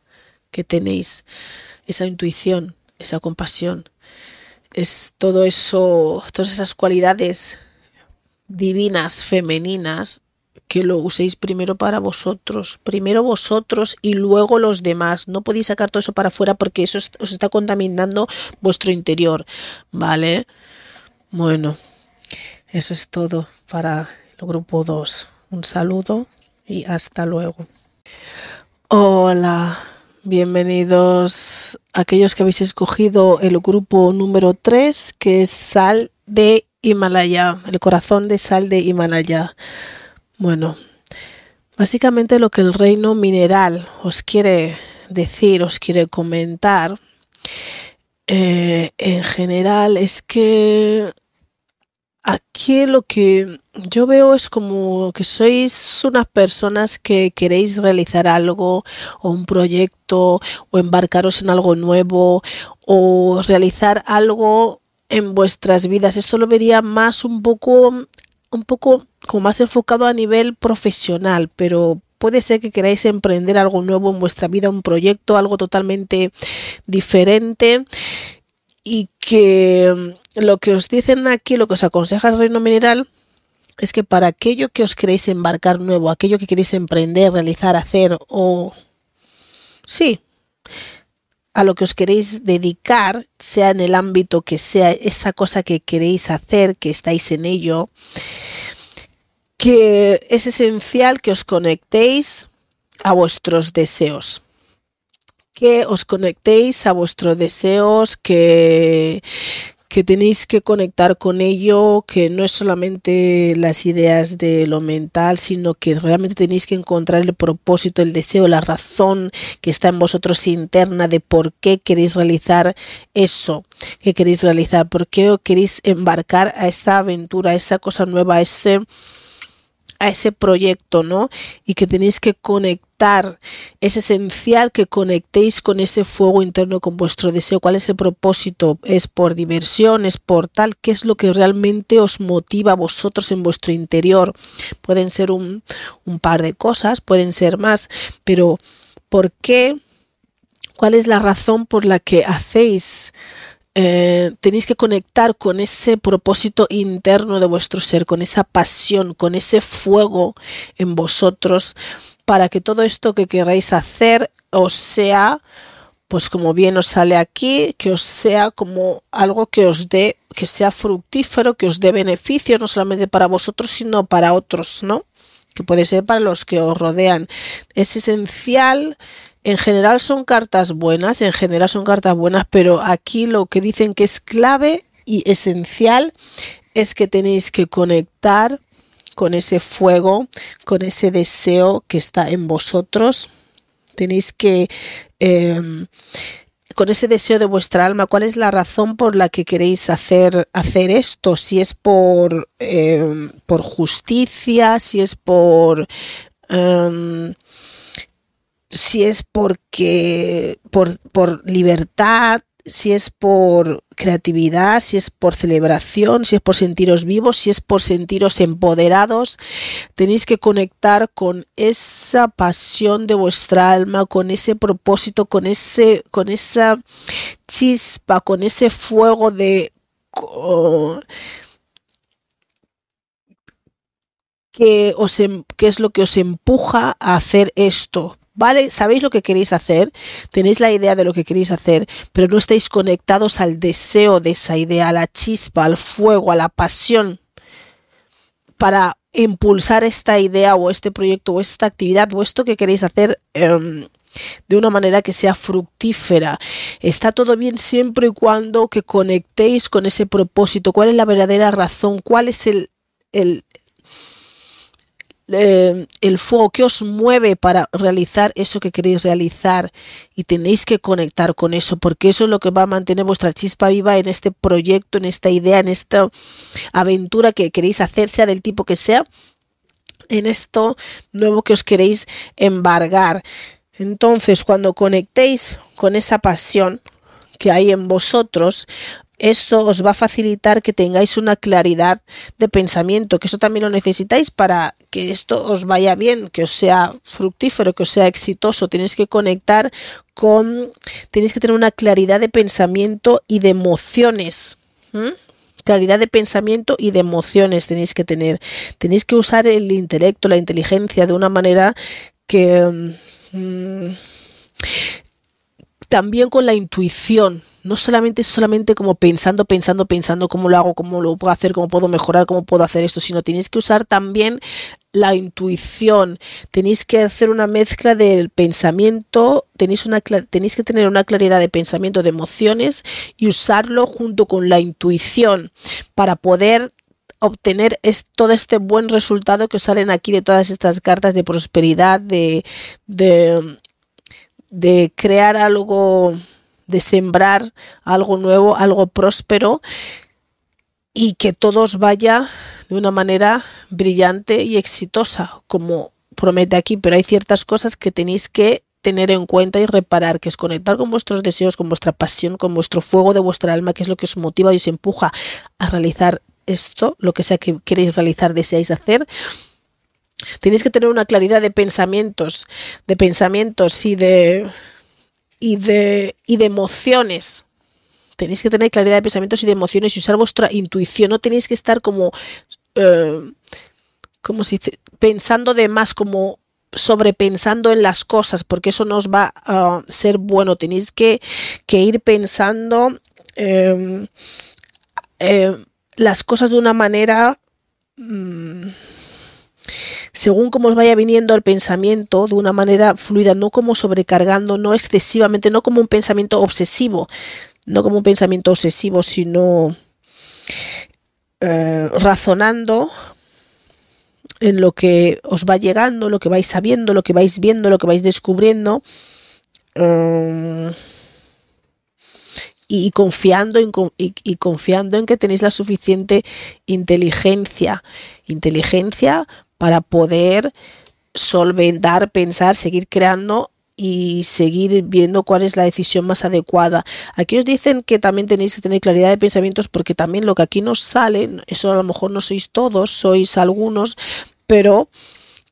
que tenéis, esa intuición, esa compasión, es todo eso, todas esas cualidades divinas, femeninas, que lo uséis primero para vosotros, primero vosotros y luego los demás. No podéis sacar todo eso para afuera porque eso os está contaminando vuestro interior, ¿vale? Bueno, eso es todo para el grupo 2. Un saludo y hasta luego. Hola, bienvenidos aquellos que habéis escogido el grupo número 3, que es Sal de Himalaya, el corazón de Sal de Himalaya. Bueno, básicamente lo que el reino mineral os quiere decir, os quiere comentar, eh, en general es que aquí lo que yo veo es como que sois unas personas que queréis realizar algo o un proyecto o embarcaros en algo nuevo o realizar algo en vuestras vidas. Esto lo vería más un poco un poco como más enfocado a nivel profesional, pero puede ser que queráis emprender algo nuevo en vuestra vida, un proyecto, algo totalmente diferente y que mm, lo que os dicen aquí, lo que os aconseja el reino mineral, es que para aquello que os queréis embarcar nuevo, aquello que queréis emprender, realizar, hacer o... Sí, a lo que os queréis dedicar, sea en el ámbito que sea esa cosa que queréis hacer, que estáis en ello, que es esencial que os conectéis a vuestros deseos que os conectéis a vuestros deseos, que, que tenéis que conectar con ello, que no es solamente las ideas de lo mental, sino que realmente tenéis que encontrar el propósito, el deseo, la razón que está en vosotros interna de por qué queréis realizar eso que queréis realizar, por qué queréis embarcar a esta aventura, a esa cosa nueva, ese a ese proyecto, ¿no? Y que tenéis que conectar, es esencial que conectéis con ese fuego interno, con vuestro deseo, cuál es el propósito, es por diversión, es por tal, qué es lo que realmente os motiva a vosotros en vuestro interior. Pueden ser un, un par de cosas, pueden ser más, pero ¿por qué? ¿Cuál es la razón por la que hacéis eh, tenéis que conectar con ese propósito interno de vuestro ser, con esa pasión, con ese fuego en vosotros, para que todo esto que queráis hacer os sea, pues como bien os sale aquí, que os sea como algo que os dé, que sea fructífero, que os dé beneficio, no solamente para vosotros, sino para otros, ¿no? Que puede ser para los que os rodean. Es esencial en general son cartas buenas, en general son cartas buenas, pero aquí lo que dicen que es clave y esencial es que tenéis que conectar con ese fuego, con ese deseo que está en vosotros. Tenéis que, em, con ese deseo de vuestra alma, cuál es la razón por la que queréis hacer, hacer esto. Si es por, em, por justicia, si es por... Em, si es porque por, por libertad, si es por creatividad, si es por celebración, si es por sentiros vivos, si es por sentiros empoderados, tenéis que conectar con esa pasión de vuestra alma, con ese propósito, con ese con esa chispa, con ese fuego de que os em, que es lo que os empuja a hacer esto ¿vale? Sabéis lo que queréis hacer, tenéis la idea de lo que queréis hacer, pero no estáis conectados al deseo de esa idea, a la chispa, al fuego, a la pasión para impulsar esta idea o este proyecto o esta actividad o esto que queréis hacer em, de una manera que sea fructífera. Está todo bien siempre y cuando que conectéis con ese propósito. ¿Cuál es la verdadera razón? ¿Cuál es el, el, eh, el fuego que os mueve para realizar eso que queréis realizar y tenéis que conectar con eso porque eso es lo que va a mantener vuestra chispa viva en este proyecto, en esta idea, en esta aventura que queréis hacer, sea del tipo que sea, en esto nuevo que os queréis embargar. Entonces, cuando conectéis con esa pasión que hay en vosotros, esto os va a facilitar que tengáis una claridad de pensamiento, que eso también lo necesitáis para que esto os vaya bien, que os sea fructífero, que os sea exitoso. Tenéis que conectar con, tenéis que tener una claridad de pensamiento y de emociones. Claridad de pensamiento y de emociones tenéis que tener. Tenéis que usar el intelecto, la inteligencia de una manera que... Mm, también con la intuición, no solamente solamente como pensando, pensando, pensando cómo lo hago, cómo lo puedo hacer, cómo puedo mejorar, cómo puedo hacer esto, sino tenéis que usar también la intuición, tenéis que hacer una mezcla del pensamiento, tenéis, una, tenéis que tener una claridad de pensamiento, de emociones y usarlo junto con la intuición para poder obtener todo este buen resultado que salen aquí de todas estas cartas de prosperidad, de, de de crear algo, de sembrar algo nuevo, algo próspero y que todos vaya de una manera brillante y exitosa, como promete aquí, pero hay ciertas cosas que tenéis que tener en cuenta y reparar, que es conectar con vuestros deseos, con vuestra pasión, con vuestro fuego de vuestra alma, que es lo que os motiva y os empuja a realizar esto, lo que sea que queréis realizar, deseáis hacer, Tenéis que tener una claridad de pensamientos, de pensamientos y de, y de, y de emociones. Tenéis que tener claridad de pensamientos y de emociones y usar vuestra intuición. No tenéis que estar como, eh, como si pensando de más, como sobrepensando en las cosas, porque eso no os va a ser bueno. Tenéis que, ir pensando em, em, las cosas de una manera... Mm, según como os vaya viniendo el pensamiento de una manera fluida, no como sobrecargando, no excesivamente, no como un pensamiento obsesivo, no como un pensamiento obsesivo, sino eh, razonando en lo que os va llegando, lo que vais sabiendo, lo que vais viendo, lo que vais descubriendo. Eh, y confiando y, confiando en que tenéis la suficiente inteligencia. Inteligencia para poder solventar, pensar, seguir creando y seguir viendo cuál es la decisión más adecuada. Aquí os dicen que también tenéis que tener claridad de pensamientos porque también lo que aquí nos sale, eso a lo mejor no sois todos, sois algunos, pero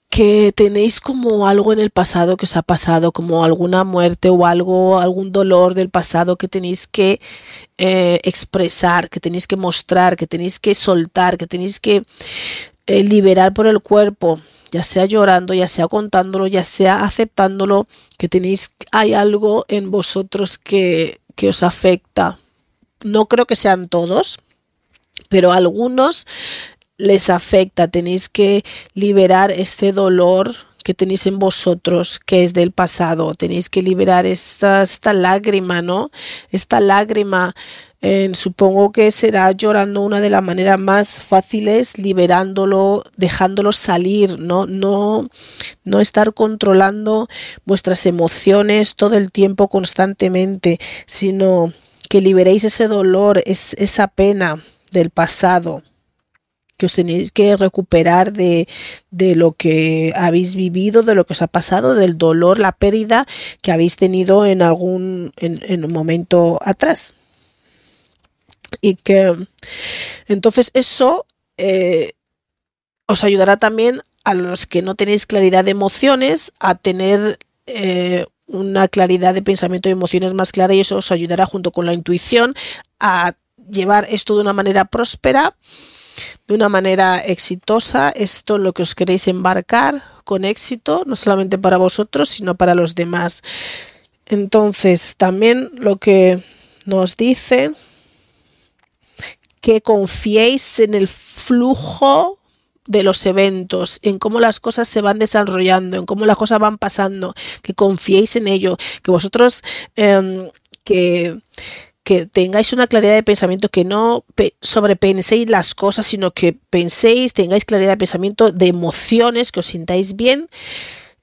que tenéis como algo en el pasado que os ha pasado, como alguna muerte o algo, algún dolor del pasado que tenéis que eh, expresar, que tenéis que mostrar, que tenéis que soltar, que tenéis que eh, liberar por el cuerpo, ya sea llorando, ya sea contándolo, ya sea aceptándolo, que tenéis, hay algo en vosotros que, que os afecta. No creo que sean todos, pero a algunos les afecta. Tenéis que liberar este dolor que tenéis en vosotros, que es del pasado. Tenéis que liberar esta, lágrima, ¿no? Esta lágrima supongo que será llorando una de las maneras más fáciles, liberándolo, dejándolo salir, ¿no? No, no estar controlando vuestras emociones todo el tiempo constantemente, sino que liberéis ese dolor, es, esa pena del pasado que os tenéis que recuperar de, de, lo que habéis vivido, de lo que os ha pasado, del dolor, la pérdida que habéis tenido en algún en un momento atrás. Y que entonces eso eh, os ayudará también a los que no tenéis claridad de emociones a tener eh, una claridad de pensamiento y emociones más clara y eso os ayudará junto con la intuición a llevar esto de una manera próspera, de una manera exitosa, esto lo que os queréis embarcar con éxito, no solamente para vosotros, sino para los demás. Entonces, también lo que nos dice que confiéis en el flujo de los eventos, en cómo las cosas se van desarrollando, en cómo las cosas van pasando, que confiéis en ello, que vosotros em, que, que tengáis una claridad de pensamiento, que no sobrepenséis las cosas, sino que penséis, tengáis claridad de pensamiento, de emociones, que os sintáis bien,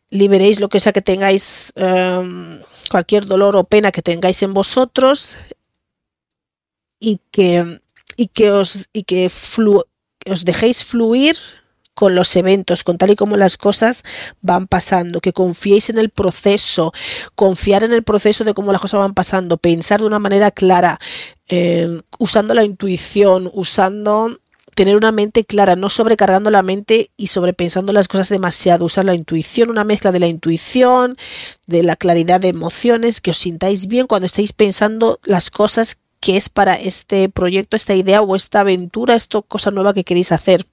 liberéis lo que sea que tengáis, em, cualquier dolor o pena que tengáis en vosotros y que y que os, y que os dejéis fluir con los eventos, con tal y como las cosas van pasando, que confiéis en el proceso, confiar en el proceso de cómo las cosas van pasando, pensar de una manera clara, eh, usando la intuición, usando tener una mente clara, no sobrecargando la mente y sobrepensando las cosas demasiado, usar la intuición, una mezcla de la intuición, de la claridad de emociones, que os sintáis bien cuando estáis pensando las cosas que es para este proyecto, esta idea o esta aventura, esta cosa nueva que queréis hacer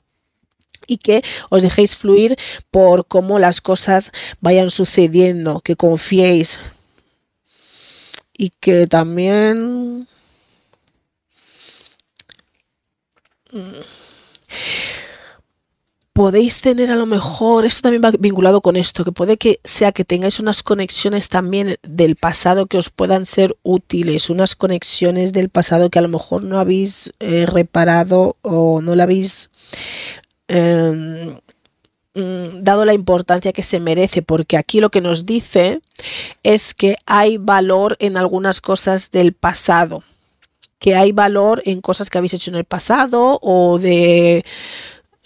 y que os dejéis fluir por cómo las cosas vayan sucediendo, que confiéis y que también podéis tener a lo mejor, esto también va vinculado con esto, que puede que sea que tengáis unas conexiones también del pasado que os puedan ser útiles, unas conexiones del pasado que a lo mejor no habéis eh, reparado o no la habéis em, mm, dado la importancia que se merece, porque aquí lo que nos dice es que hay valor en algunas cosas del pasado que hay valor en cosas que habéis hecho en el pasado o de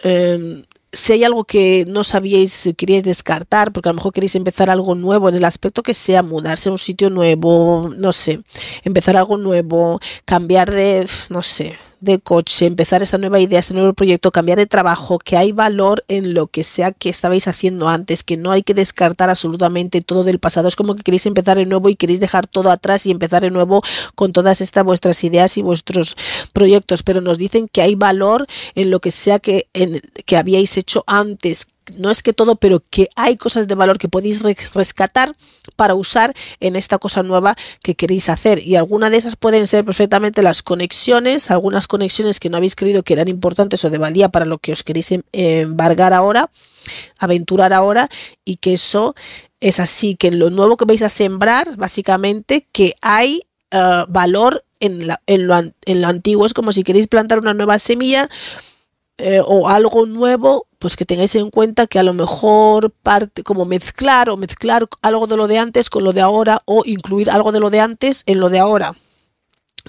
em, si hay algo que no sabíais, queríais descartar, porque a lo mejor queréis empezar algo nuevo en el aspecto que sea mudarse a un sitio nuevo, no sé, empezar algo nuevo, cambiar de, no sé, de coche, empezar esta nueva idea, este nuevo proyecto, cambiar de trabajo, que hay valor en lo que sea que estabais haciendo antes, que no hay que descartar absolutamente todo del pasado. Es como que queréis empezar de nuevo y queréis dejar todo atrás y empezar de nuevo con todas estas vuestras ideas y vuestros proyectos, pero nos dicen que hay valor en lo que sea que, en, que habíais hecho antes, no es que todo, pero que hay cosas de valor que podéis rescatar para usar en esta cosa nueva que queréis hacer. Y alguna de esas pueden ser perfectamente las conexiones, algunas conexiones que no habéis creído que eran importantes o de valía para lo que os queréis em, embargar ahora, aventurar ahora, y que eso es así, que en lo nuevo que vais a sembrar, básicamente, que hay eh, valor en, lo, en lo antiguo. Es como si queréis plantar una nueva semilla eh, o algo nuevo, pues que tengáis en cuenta que a lo mejor parte como mezclar o mezclar algo de lo de antes con lo de ahora o incluir algo de lo de antes en lo de ahora.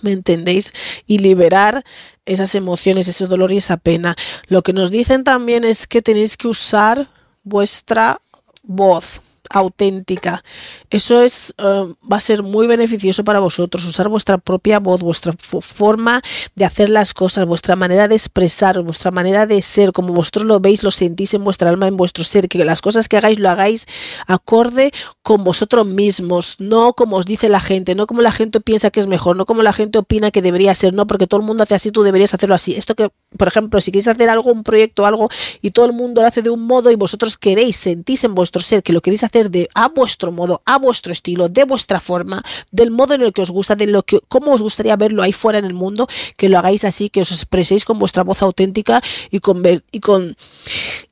¿Me entendéis? Y liberar esas emociones, ese dolor y esa pena. Lo que nos dicen también es que tenéis que usar vuestra voz auténtica. Eso es, eh, va a ser muy beneficioso para vosotros, usar vuestra propia voz, vuestra forma de hacer las cosas, vuestra manera de expresar, vuestra manera de ser, como vosotros lo veis, lo sentís en vuestra alma, en vuestro ser, que las cosas que hagáis lo hagáis acorde con vosotros mismos, no como os dice la gente, no como la gente piensa que es mejor, no como la gente opina que debería ser, no, porque todo el mundo hace así, tú deberías hacerlo así. Esto que, por ejemplo, si queréis hacer algo, un proyecto, algo, y todo el mundo lo hace de un modo y vosotros queréis, sentís en vuestro ser que lo queréis de a vuestro modo, a vuestro estilo, de vuestra forma, del modo en el que os gusta, de lo que cómo os gustaría verlo ahí fuera en el mundo, que lo hagáis así, que os expreséis con vuestra voz auténtica y con y con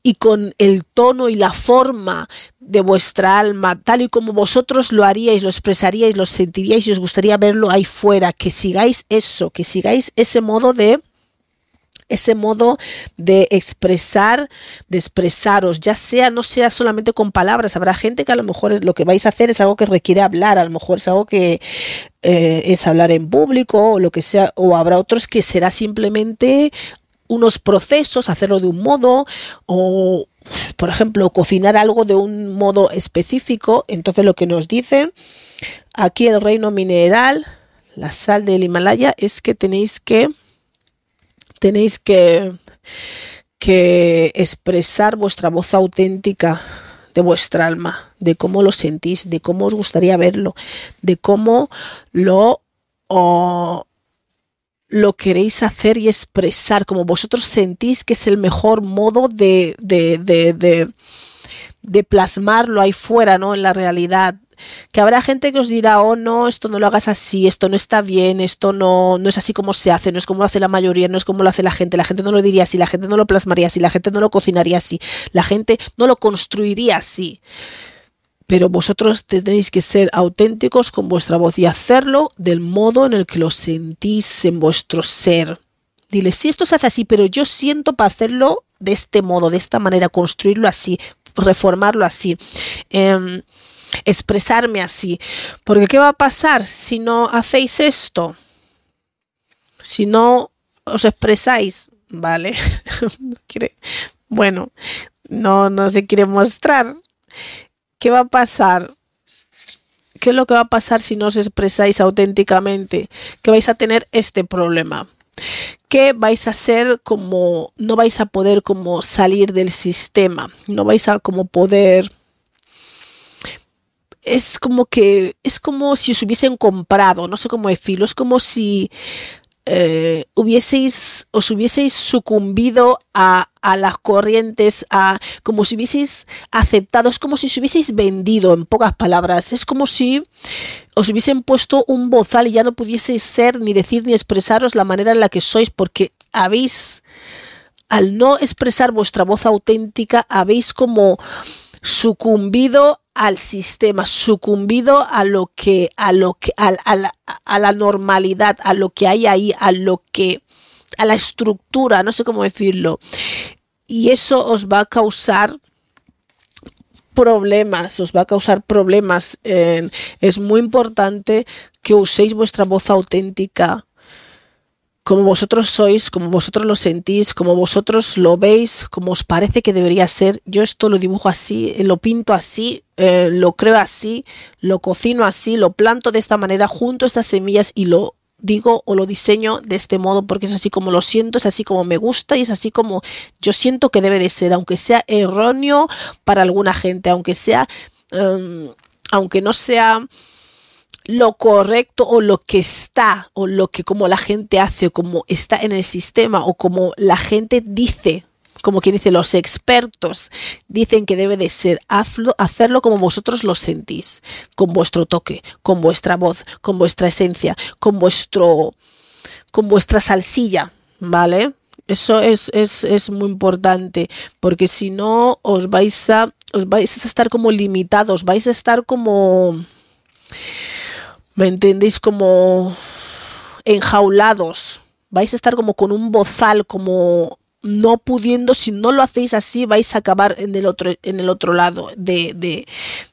y con el tono y la forma de vuestra alma, tal y como vosotros lo haríais, lo expresaríais, lo sentiríais y os gustaría verlo ahí fuera, que sigáis eso, que sigáis ese modo de ese modo de expresar, de expresaros, ya sea, no sea solamente con palabras, habrá gente que a lo mejor lo que vais a hacer es algo que requiere hablar, a lo mejor es algo que eh, es hablar en público o lo que sea, o habrá otros que será simplemente unos procesos, hacerlo de un modo o por ejemplo, cocinar algo de un modo específico. Entonces lo que nos dicen aquí el reino mineral, la sal del Himalaya, es que tenéis que tenéis que, que expresar vuestra voz auténtica de vuestra alma, de cómo lo sentís, de cómo os gustaría verlo, de cómo lo, lo queréis hacer y expresar, como vosotros sentís que es el mejor modo de, de, de, de plasmarlo ahí fuera, ¿no? En la realidad, que habrá gente que os dirá, oh no, esto no lo hagas así, esto no está bien, esto no, no es así como se hace, no es como lo hace la mayoría, no es como lo hace la gente, la gente no lo diría así, la gente no lo plasmaría así, la gente no lo cocinaría así, la gente no lo construiría así. Pero vosotros tenéis que ser auténticos con vuestra voz y hacerlo del modo en el que lo sentís en vuestro ser. Dile, si esto se hace así, pero yo siento para hacerlo de este modo, de esta manera, construirlo así, reformarlo así. Eh, expresarme así. Porque ¿qué va a pasar si no hacéis esto? Si no os expresáis, ¿vale? bueno, no, no se quiere mostrar. ¿Qué va a pasar? ¿Qué es lo que va a pasar si no os expresáis auténticamente? Que vais a tener este problema. Que vais a ser como, no vais a poder como salir del sistema, no vais a como poder es como que es como si os hubiesen comprado, no sé cómo decirlo, es como si eh, hubieseis, os hubieseis sucumbido a, las corrientes, a, como si hubieseis aceptado, es como si os hubieseis vendido, en pocas palabras, es como si os hubiesen puesto un bozal y ya no pudieseis ser, ni decir, ni expresaros la manera en la que sois, porque habéis, al no expresar vuestra voz auténtica, habéis como sucumbido al sistema, sucumbido a lo que, a lo que, a, la, a, la, normalidad, a lo que hay ahí, a lo que, a la estructura, no sé cómo decirlo. Y eso os va a causar problemas, os va a causar problemas. es muy importante que uséis vuestra voz auténtica como vosotros sois, como vosotros lo sentís, como vosotros lo veis, como os parece que debería ser. Yo esto lo dibujo así, eh, lo pinto así, eh, lo creo así, lo cocino así, lo planto de esta manera, junto estas semillas y lo digo o lo diseño de este modo porque es así como lo siento, es así como me gusta y es así como yo siento que debe de ser, aunque sea erróneo para alguna gente, aunque sea, em, aunque no sea lo correcto o lo que está o lo que como la gente hace o como está en el sistema o como la gente dice como quien dice los expertos dicen que debe de ser hacerlo como vosotros lo sentís con vuestro toque con vuestra voz con vuestra esencia con vuestro con vuestra salsilla vale eso es, es, es muy importante porque si no os vais a os vais a estar como limitados vais a estar como ¿me entendéis? Como enjaulados, vais a estar como con un bozal, como no pudiendo, si no lo hacéis así, vais a acabar en el otro, en el otro lado, de, de,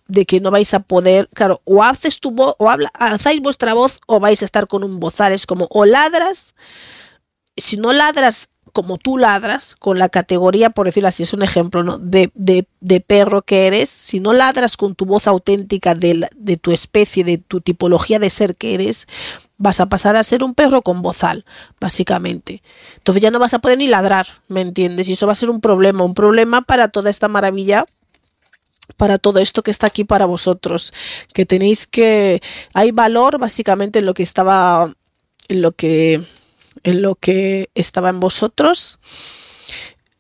de que no vais a poder, claro, o haces tu voz, o habla, alzáis vuestra voz, o vais a estar con un bozal, es como, o ladras, si no ladras como tú ladras, con la categoría, por decirlo así, es un ejemplo ¿no? de, de, perro que eres, si no ladras con tu voz auténtica de, de, tu especie, de tu tipología de ser que eres, vas a pasar a ser un perro con bozal, básicamente. Entonces ya no vas a poder ni ladrar, ¿me entiendes? Y eso va a ser un problema, un problema para toda esta maravilla para todo esto que está aquí para vosotros, que tenéis que hay valor básicamente en lo que estaba en lo que en lo que estaba en vosotros.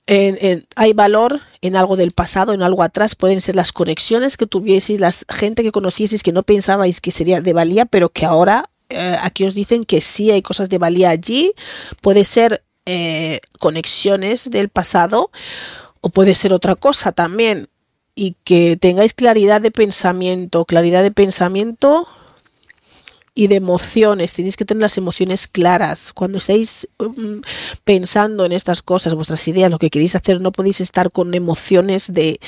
hay valor en algo del pasado, en algo atrás, pueden ser las conexiones que tuvieseis, la gente que conocieseis que no pensabais que sería de valía, pero que ahora eh, aquí os dicen que sí hay cosas de valía allí, puede ser eh, conexiones del pasado o puede ser otra cosa también. Y que tengáis claridad de pensamiento, claridad de pensamiento y de emociones. Tenéis que tener las emociones claras. Cuando estáis mm, pensando en estas cosas, vuestras ideas, lo que queréis hacer, no podéis estar con emociones de,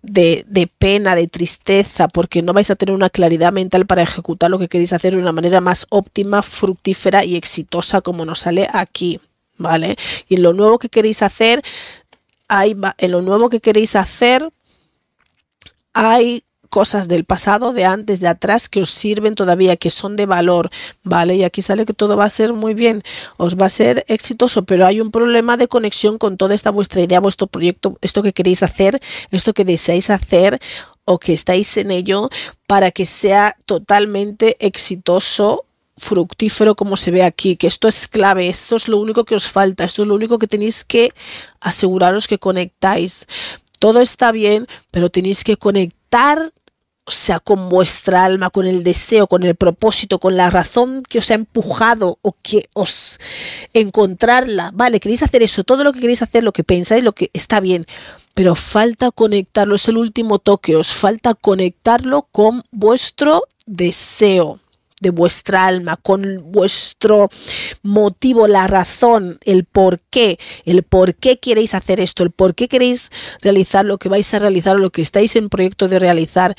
de, pena, de tristeza, porque no vais a tener una claridad mental para ejecutar lo que queréis hacer de una manera más óptima, fructífera y exitosa como nos sale aquí. ¿Vale? Y en lo nuevo que queréis hacer, hay, en lo nuevo que queréis hacer, hay cosas del pasado, de antes, de atrás, que os sirven todavía, que son de valor, ¿vale? Y aquí sale que todo va a ser muy bien, os va a ser exitoso, pero hay un problema de conexión con toda esta vuestra idea, vuestro proyecto, esto que queréis hacer, esto que deseáis hacer o que estáis en ello para que sea totalmente exitoso fructífero como se ve aquí, que esto es clave, esto es lo único que os falta, esto es lo único que tenéis que aseguraros que conectáis. Todo está bien, pero tenéis que conectar o sea, con vuestra alma, con el deseo, con el propósito, con la razón que os ha empujado o que os encontrarla. Vale, queréis hacer eso, todo lo que queréis hacer, lo que pensáis, lo que está bien, pero falta conectarlo, es el último toque, os falta conectarlo con vuestro deseo de vuestra alma, con vuestro motivo, la razón, el por qué, el por qué queréis hacer esto, el por qué queréis realizar lo que vais a realizar, lo que estáis en proyecto de realizar,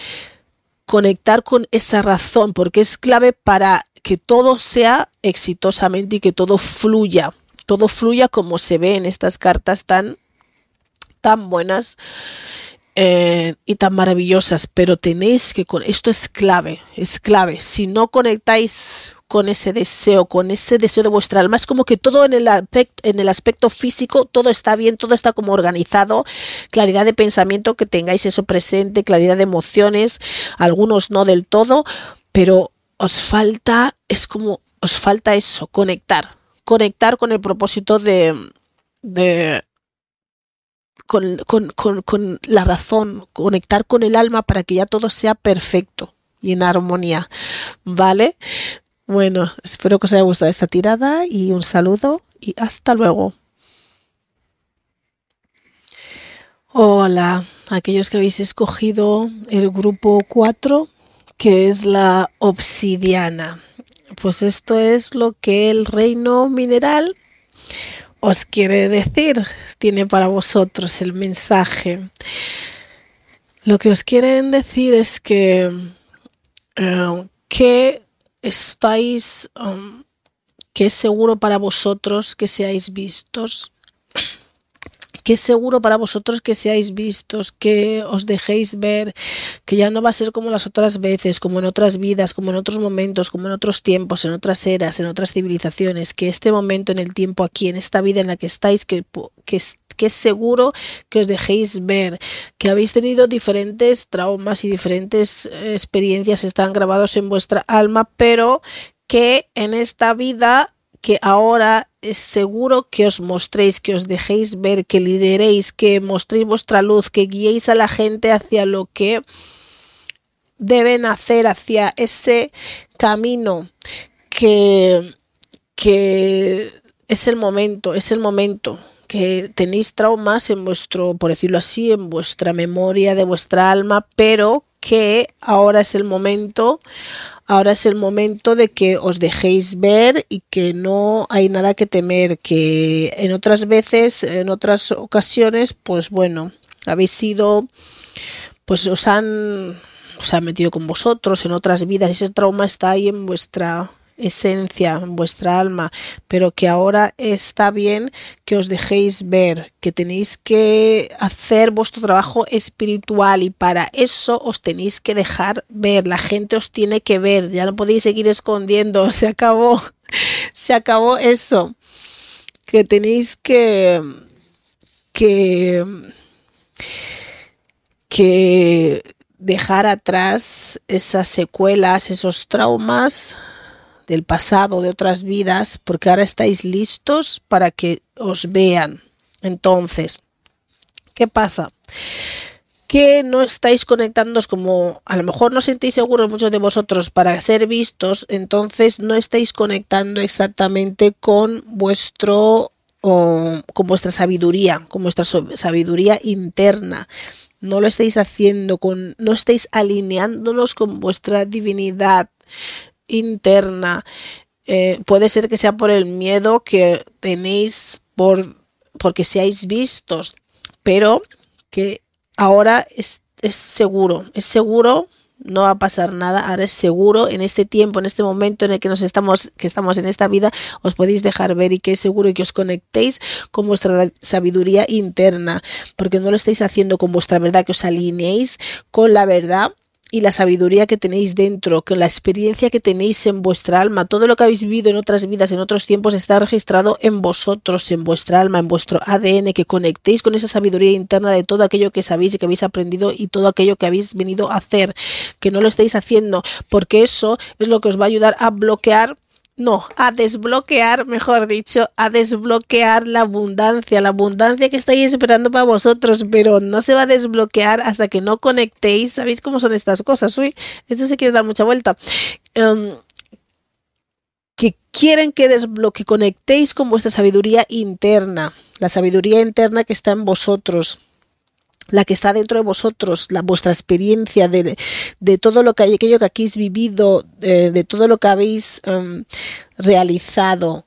conectar con esa razón, porque es clave para que todo sea exitosamente y que todo fluya, todo fluya como se ve en estas cartas tan tan buenas eh, y tan maravillosas, pero tenéis que, con esto es clave, es clave. Si no conectáis con ese deseo, con ese deseo de vuestra alma. Es como que todo en el, aspecto, en el aspecto físico, todo está bien, todo está como organizado, claridad de pensamiento, que tengáis eso presente, claridad de emociones, algunos no del todo, pero os falta, es como, os falta eso, conectar, conectar con el propósito de, de con, la razón, conectar con el alma para que ya todo sea perfecto y en armonía, ¿vale? Bueno, espero que os haya gustado esta tirada y un saludo y hasta luego. Hola, aquellos que habéis escogido el grupo 4, que es la obsidiana. Pues esto es lo que el reino mineral os quiere decir, tiene para vosotros el mensaje. Lo que os quieren decir es que, eh, que estáis, um, que es seguro para vosotros que seáis vistos, que es seguro para vosotros que seáis vistos, que os dejéis ver, que ya no va a ser como las otras veces, como en otras vidas, como en otros momentos, como en otros tiempos, en otras eras, en otras civilizaciones, que este momento en el tiempo aquí, en esta vida en la que estáis, que, que, que es seguro que os dejéis ver, que habéis tenido diferentes traumas y diferentes eh, experiencias están grabados en vuestra alma, pero que en esta vida que ahora es seguro que os mostréis, que os dejéis ver, que lideréis, que mostréis vuestra luz, que guiéis a la gente hacia lo que deben hacer, hacia ese camino que, que es el momento, es el momento que tenéis traumas en vuestro, por decirlo así, en vuestra memoria de vuestra alma, pero que ahora es el momento, ahora es el momento de que os dejéis ver y que no hay nada que temer, que en otras veces, en otras ocasiones, pues bueno, habéis sido, pues os han, os han metido con vosotros en otras vidas, ese trauma está ahí en vuestra esencia, en vuestra alma, pero que ahora está bien que os dejéis ver, que tenéis que hacer vuestro trabajo espiritual y para eso os tenéis que dejar ver, la gente os tiene que ver, ya no podéis seguir escondiendo, se acabó, se acabó eso, que tenéis que que que dejar atrás esas secuelas, esos traumas del pasado, de otras vidas, porque ahora estáis listos para que os vean. Entonces, ¿qué pasa? que no estáis conectándoos como a lo mejor no sentís seguros muchos de vosotros para ser vistos, entonces no estáis conectando exactamente con vuestro o, con vuestra sabiduría, con vuestra sabiduría interna. No lo estáis haciendo con no estáis alineándonos con vuestra divinidad interna. Eh, puede ser que sea por el miedo que tenéis por porque seáis vistos, pero que ahora es, es seguro, es seguro no va a pasar nada, ahora es seguro en este tiempo, en este momento en el que nos estamos, que estamos en esta vida, os podéis dejar ver y que es seguro y que os conectéis con vuestra sabiduría interna, porque no lo estáis haciendo con vuestra verdad, que os alineéis con la verdad y la sabiduría que tenéis dentro, que la experiencia que tenéis en vuestra alma, todo lo que habéis vivido en otras vidas, en otros tiempos, está registrado en vosotros, en vuestra alma, en vuestro ADN, que conectéis con esa sabiduría interna de todo aquello que sabéis y que habéis aprendido y todo aquello que habéis venido a hacer, que no lo estáis haciendo, porque eso es lo que os va a ayudar a bloquear no, a desbloquear, mejor dicho, a desbloquear la abundancia, la abundancia que estáis esperando para vosotros, pero no se va a desbloquear hasta que no conectéis. ¿Sabéis cómo son estas cosas? Uy, esto se quiere dar mucha vuelta. Em, que quieren que, desbloque, conectéis con vuestra sabiduría interna, la sabiduría interna que está en vosotros la que está dentro de vosotros, la, vuestra experiencia de, de todo lo que aquello que habéis vivido, de, todo lo que habéis um, realizado,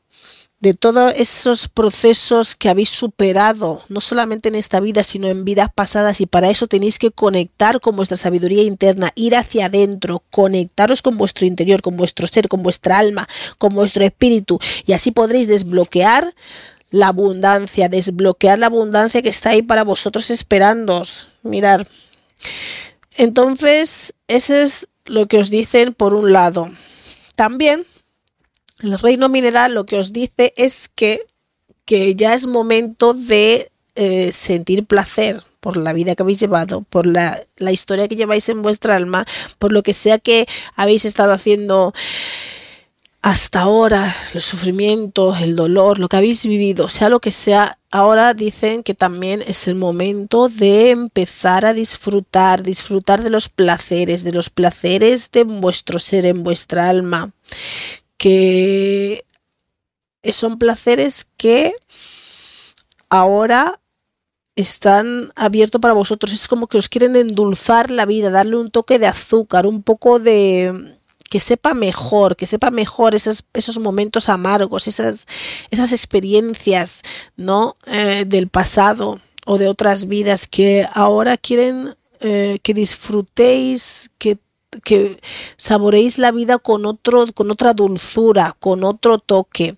de todos esos procesos que habéis superado, no solamente en esta vida, sino en vidas pasadas, y para eso tenéis que conectar con vuestra sabiduría interna, ir hacia adentro, conectaros con vuestro interior, con vuestro ser, con vuestra alma, con vuestro espíritu, y así podréis desbloquear la abundancia, desbloquear la abundancia que está ahí para vosotros esperándos. Mirar. Entonces, eso es lo que os dicen por un lado. También el reino mineral lo que os dice es que, que ya es momento de eh, sentir placer por la vida que habéis llevado, por la, la, historia que lleváis en vuestra alma, por lo que sea que habéis estado haciendo hasta ahora, el sufrimiento, el dolor, lo que habéis vivido, sea lo que sea, ahora dicen que también es el momento de empezar a disfrutar, disfrutar de los placeres, de los placeres de vuestro ser, en vuestra alma, que son placeres que ahora están abiertos para vosotros. Es como que os quieren endulzar la vida, darle un toque de azúcar, un poco de que sepa mejor, que sepa mejor esos, esos momentos amargos, esas, esas experiencias ¿no? Eh, del pasado o de otras vidas que ahora quieren eh, que disfrutéis, que que saboreéis la vida con otro con otra dulzura, con otro toque.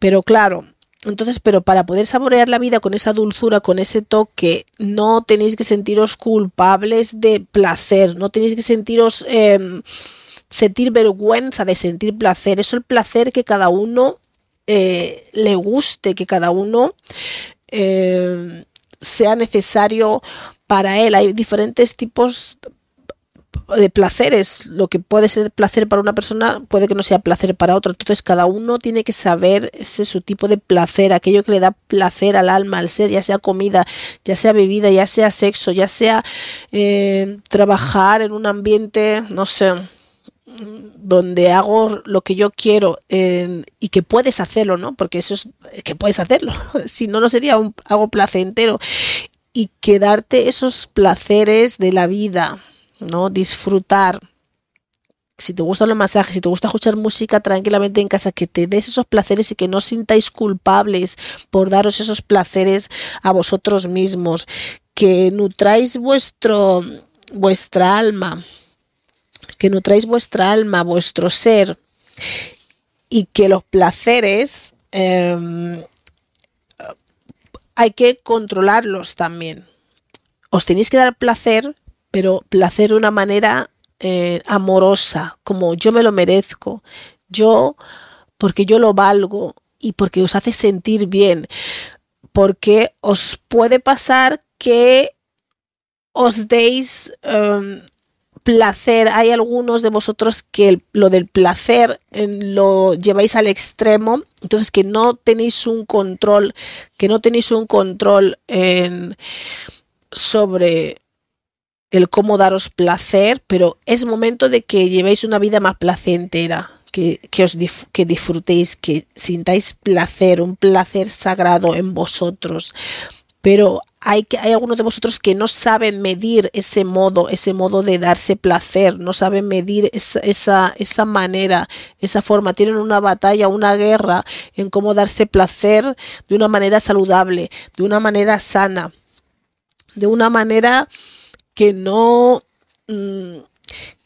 Pero claro, entonces, pero para poder saborear la vida con esa dulzura, con ese toque, no tenéis que sentiros culpables de placer, no tenéis que sentiros em, sentir vergüenza de sentir placer. Es el placer que cada uno eh, le guste, que cada uno em, sea necesario para él. Hay diferentes tipos de placeres. Lo que puede ser placer para una persona puede que no sea placer para otro. Entonces cada uno tiene que saber ese su tipo de placer, aquello que le da placer al alma, al ser, ya sea comida, ya sea bebida, ya sea sexo, ya sea eh, trabajar en un ambiente, no sé, donde hago lo que yo quiero y que puedes hacerlo, ¿no? Porque eso es que puedes hacerlo. si no, no sería un, algo placentero. Y que darte esos placeres de la vida, ¿no? Disfrutar. Si te gustan los masajes, si te gusta escuchar música tranquilamente en casa, que te des esos placeres y que no sintáis culpables por daros esos placeres a vosotros mismos, que nutráis vuestro, vuestra alma, que nutráis vuestra alma, vuestro ser, y que los placeres em, hay que controlarlos también. Os tenéis que dar placer, pero placer de una manera eh, amorosa, como yo me lo merezco, yo porque yo lo valgo y porque os hace sentir bien, porque os puede pasar que os deis em, placer. Hay algunos de vosotros que lo del placer lo lleváis al extremo, entonces que no tenéis un control, que no tenéis un control en, sobre el cómo daros placer, pero es momento de que llevéis una vida más placentera, que, os que disfrutéis, que sintáis placer, un placer sagrado en vosotros. Pero hay, que, hay algunos de vosotros que no saben medir ese modo, ese modo de darse placer, no saben medir esa, esa, manera, esa forma. Tienen una batalla, una guerra en cómo darse placer de una manera saludable, de una manera sana, de una manera que no, mm,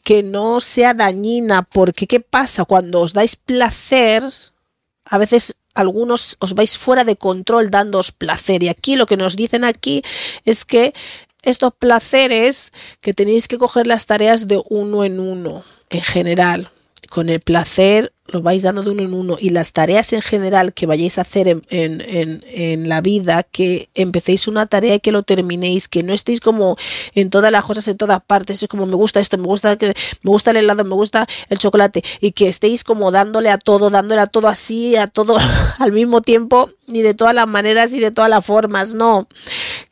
que no sea dañina, porque ¿qué pasa? Cuando os dais placer, a veces algunos os vais fuera de control dándoos placer. Y aquí lo que nos dicen aquí es que estos placeres que tenéis que coger las tareas de uno en uno en general con el placer lo vais dando de uno en uno y las tareas en general que vayáis a hacer en, en, en, la vida, que empecéis una tarea y que lo terminéis, que no estéis como en todas las cosas, en todas partes, es como me gusta esto, me gusta, que, me gusta el helado, me gusta el chocolate y que estéis como dándole a todo, dándole a todo así, a todo al mismo tiempo, ni de todas las maneras y de todas las formas, no.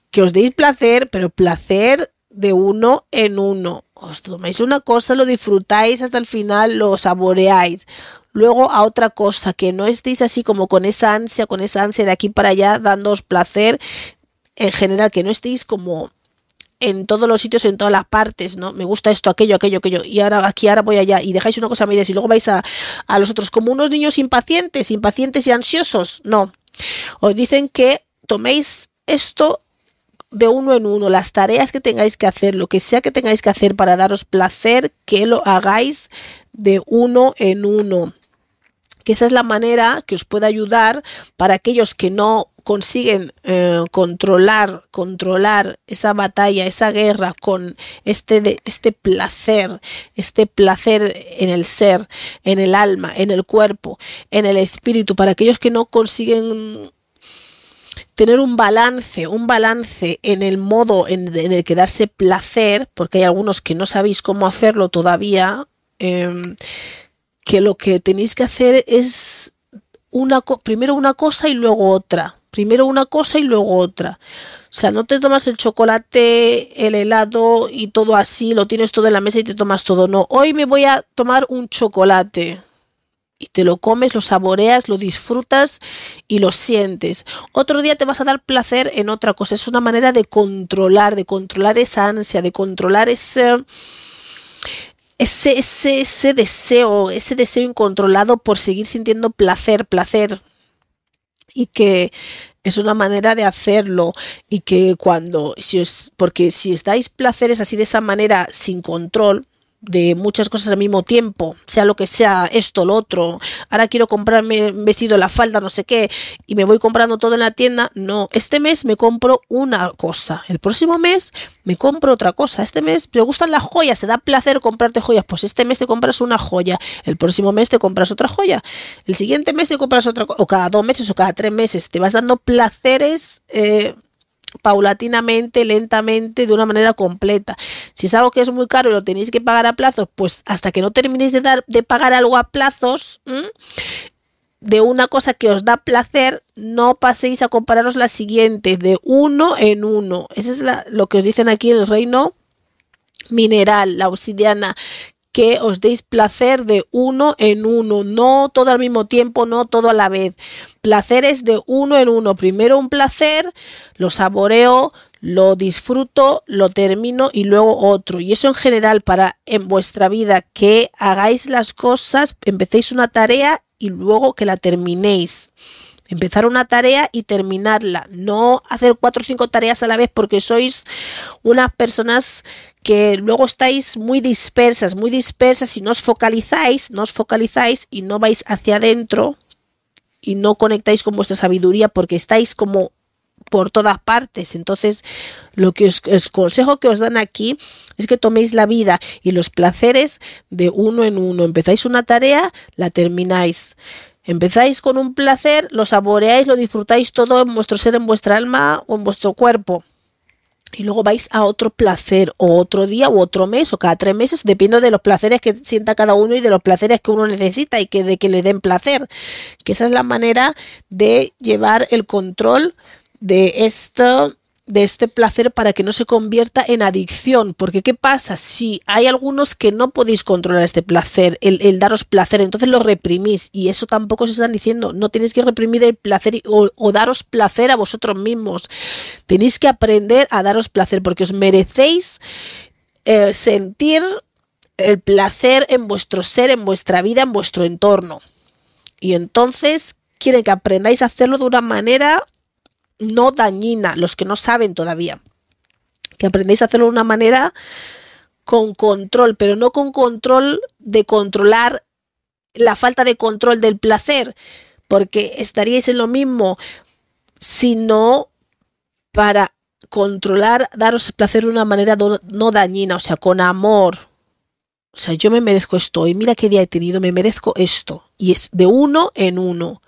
Que os deis placer, pero placer de uno en uno os tomáis una cosa, lo disfrutáis hasta el final, lo saboreáis. Luego a otra cosa, que no estéis así como con esa ansia, con esa ansia de aquí para allá, dándoos placer. En general, que no estéis como en todos los sitios, en todas las partes, ¿no? Me gusta esto, aquello, aquello, aquello, y ahora aquí, ahora voy allá, y dejáis una cosa a medias y luego vais a, a los otros como unos niños impacientes, impacientes y ansiosos. No. Os dicen que toméis esto de uno en uno, las tareas que tengáis que hacer, lo que sea que tengáis que hacer para daros placer, que lo hagáis de uno en uno. Que esa es la manera que os puede ayudar para aquellos que no consiguen eh, controlar, controlar esa batalla, esa guerra con este, este placer, este placer en el ser, en el alma, en el cuerpo, en el espíritu, para aquellos que no consiguen tener un balance, un balance en el modo en, el que darse placer, porque hay algunos que no sabéis cómo hacerlo todavía, em, que lo que tenéis que hacer es una primero una cosa y luego otra. Primero una cosa y luego otra. O sea, no te tomas el chocolate, el helado y todo así, lo tienes todo en la mesa y te tomas todo. No, hoy me voy a tomar un chocolate. Y te lo comes, lo saboreas, lo disfrutas y lo sientes. Otro día te vas a dar placer en otra cosa. Es una manera de controlar, de controlar esa ansia, de controlar ese ese, ese, deseo, ese deseo incontrolado por seguir sintiendo placer, placer. Y que es una manera de hacerlo y que cuando, si os, porque si estáis placeres así de esa manera sin control, de muchas cosas al mismo tiempo, sea lo que sea, esto, lo otro, ahora quiero comprarme un vestido, la falda, no sé qué, y me voy comprando todo en la tienda, no, este mes me compro una cosa, el próximo mes me compro otra cosa, este mes me gustan las joyas, te da placer comprarte joyas, pues este mes te compras una joya, el próximo mes te compras otra joya, el siguiente mes te compras otra, o cada dos meses o cada tres meses, te vas dando placeres. Eh, paulatinamente, lentamente, de una manera completa. Si es algo que es muy caro y lo tenéis que pagar a plazos, pues hasta que no terminéis de, dar, de pagar algo a plazos, de una cosa que os da placer, no paséis a compararos la siguiente, de uno en uno. Eso es lo que os dicen aquí en el reino mineral, la obsidiana, que os deis placer de uno en uno, no todo al mismo tiempo, no todo a la vez. Placeres de uno en uno. Primero un placer, lo saboreo, lo disfruto, lo termino y luego otro. Y eso en general para en vuestra vida, que hagáis las cosas, empecéis una tarea y luego que la terminéis. Empezar una tarea y terminarla. No hacer cuatro o cinco tareas a la vez porque sois unas personas que luego estáis muy dispersas, muy dispersas y no os focalizáis, no os focalizáis y no vais hacia adentro y no conectáis con vuestra sabiduría porque estáis como por todas partes. Entonces, lo que os, consejo que os dan aquí es que toméis la vida y los placeres de uno en uno. Empezáis una tarea, la termináis. Empezáis con un placer, lo saboreáis, lo disfrutáis todo en vuestro ser, en vuestra alma o en vuestro cuerpo y luego vais a otro placer o otro día o otro mes o cada tres meses, depende de los placeres que sienta cada uno y de los placeres que uno necesita y que de que le den placer. Que esa es la manera de llevar el control de esto de este placer para que no se convierta en adicción. Porque ¿qué pasa? Si hay algunos que no podéis controlar este placer, el, daros placer, entonces lo reprimís. Y eso tampoco se están diciendo. No tenéis que reprimir el placer o, daros placer a vosotros mismos. Tenéis que aprender a daros placer porque os merecéis eh, sentir el placer en vuestro ser, en vuestra vida, en vuestro entorno. Y entonces quieren que aprendáis a hacerlo de una manera no dañina, los que no saben todavía. Que aprendéis a hacerlo de una manera con control, pero no con control de controlar la falta de control del placer, porque estaríais en lo mismo, sino para controlar, daros placer de una manera no dañina, o sea, con amor. O sea, yo me merezco esto y mira qué día he tenido, me merezco esto. Y es de uno en uno.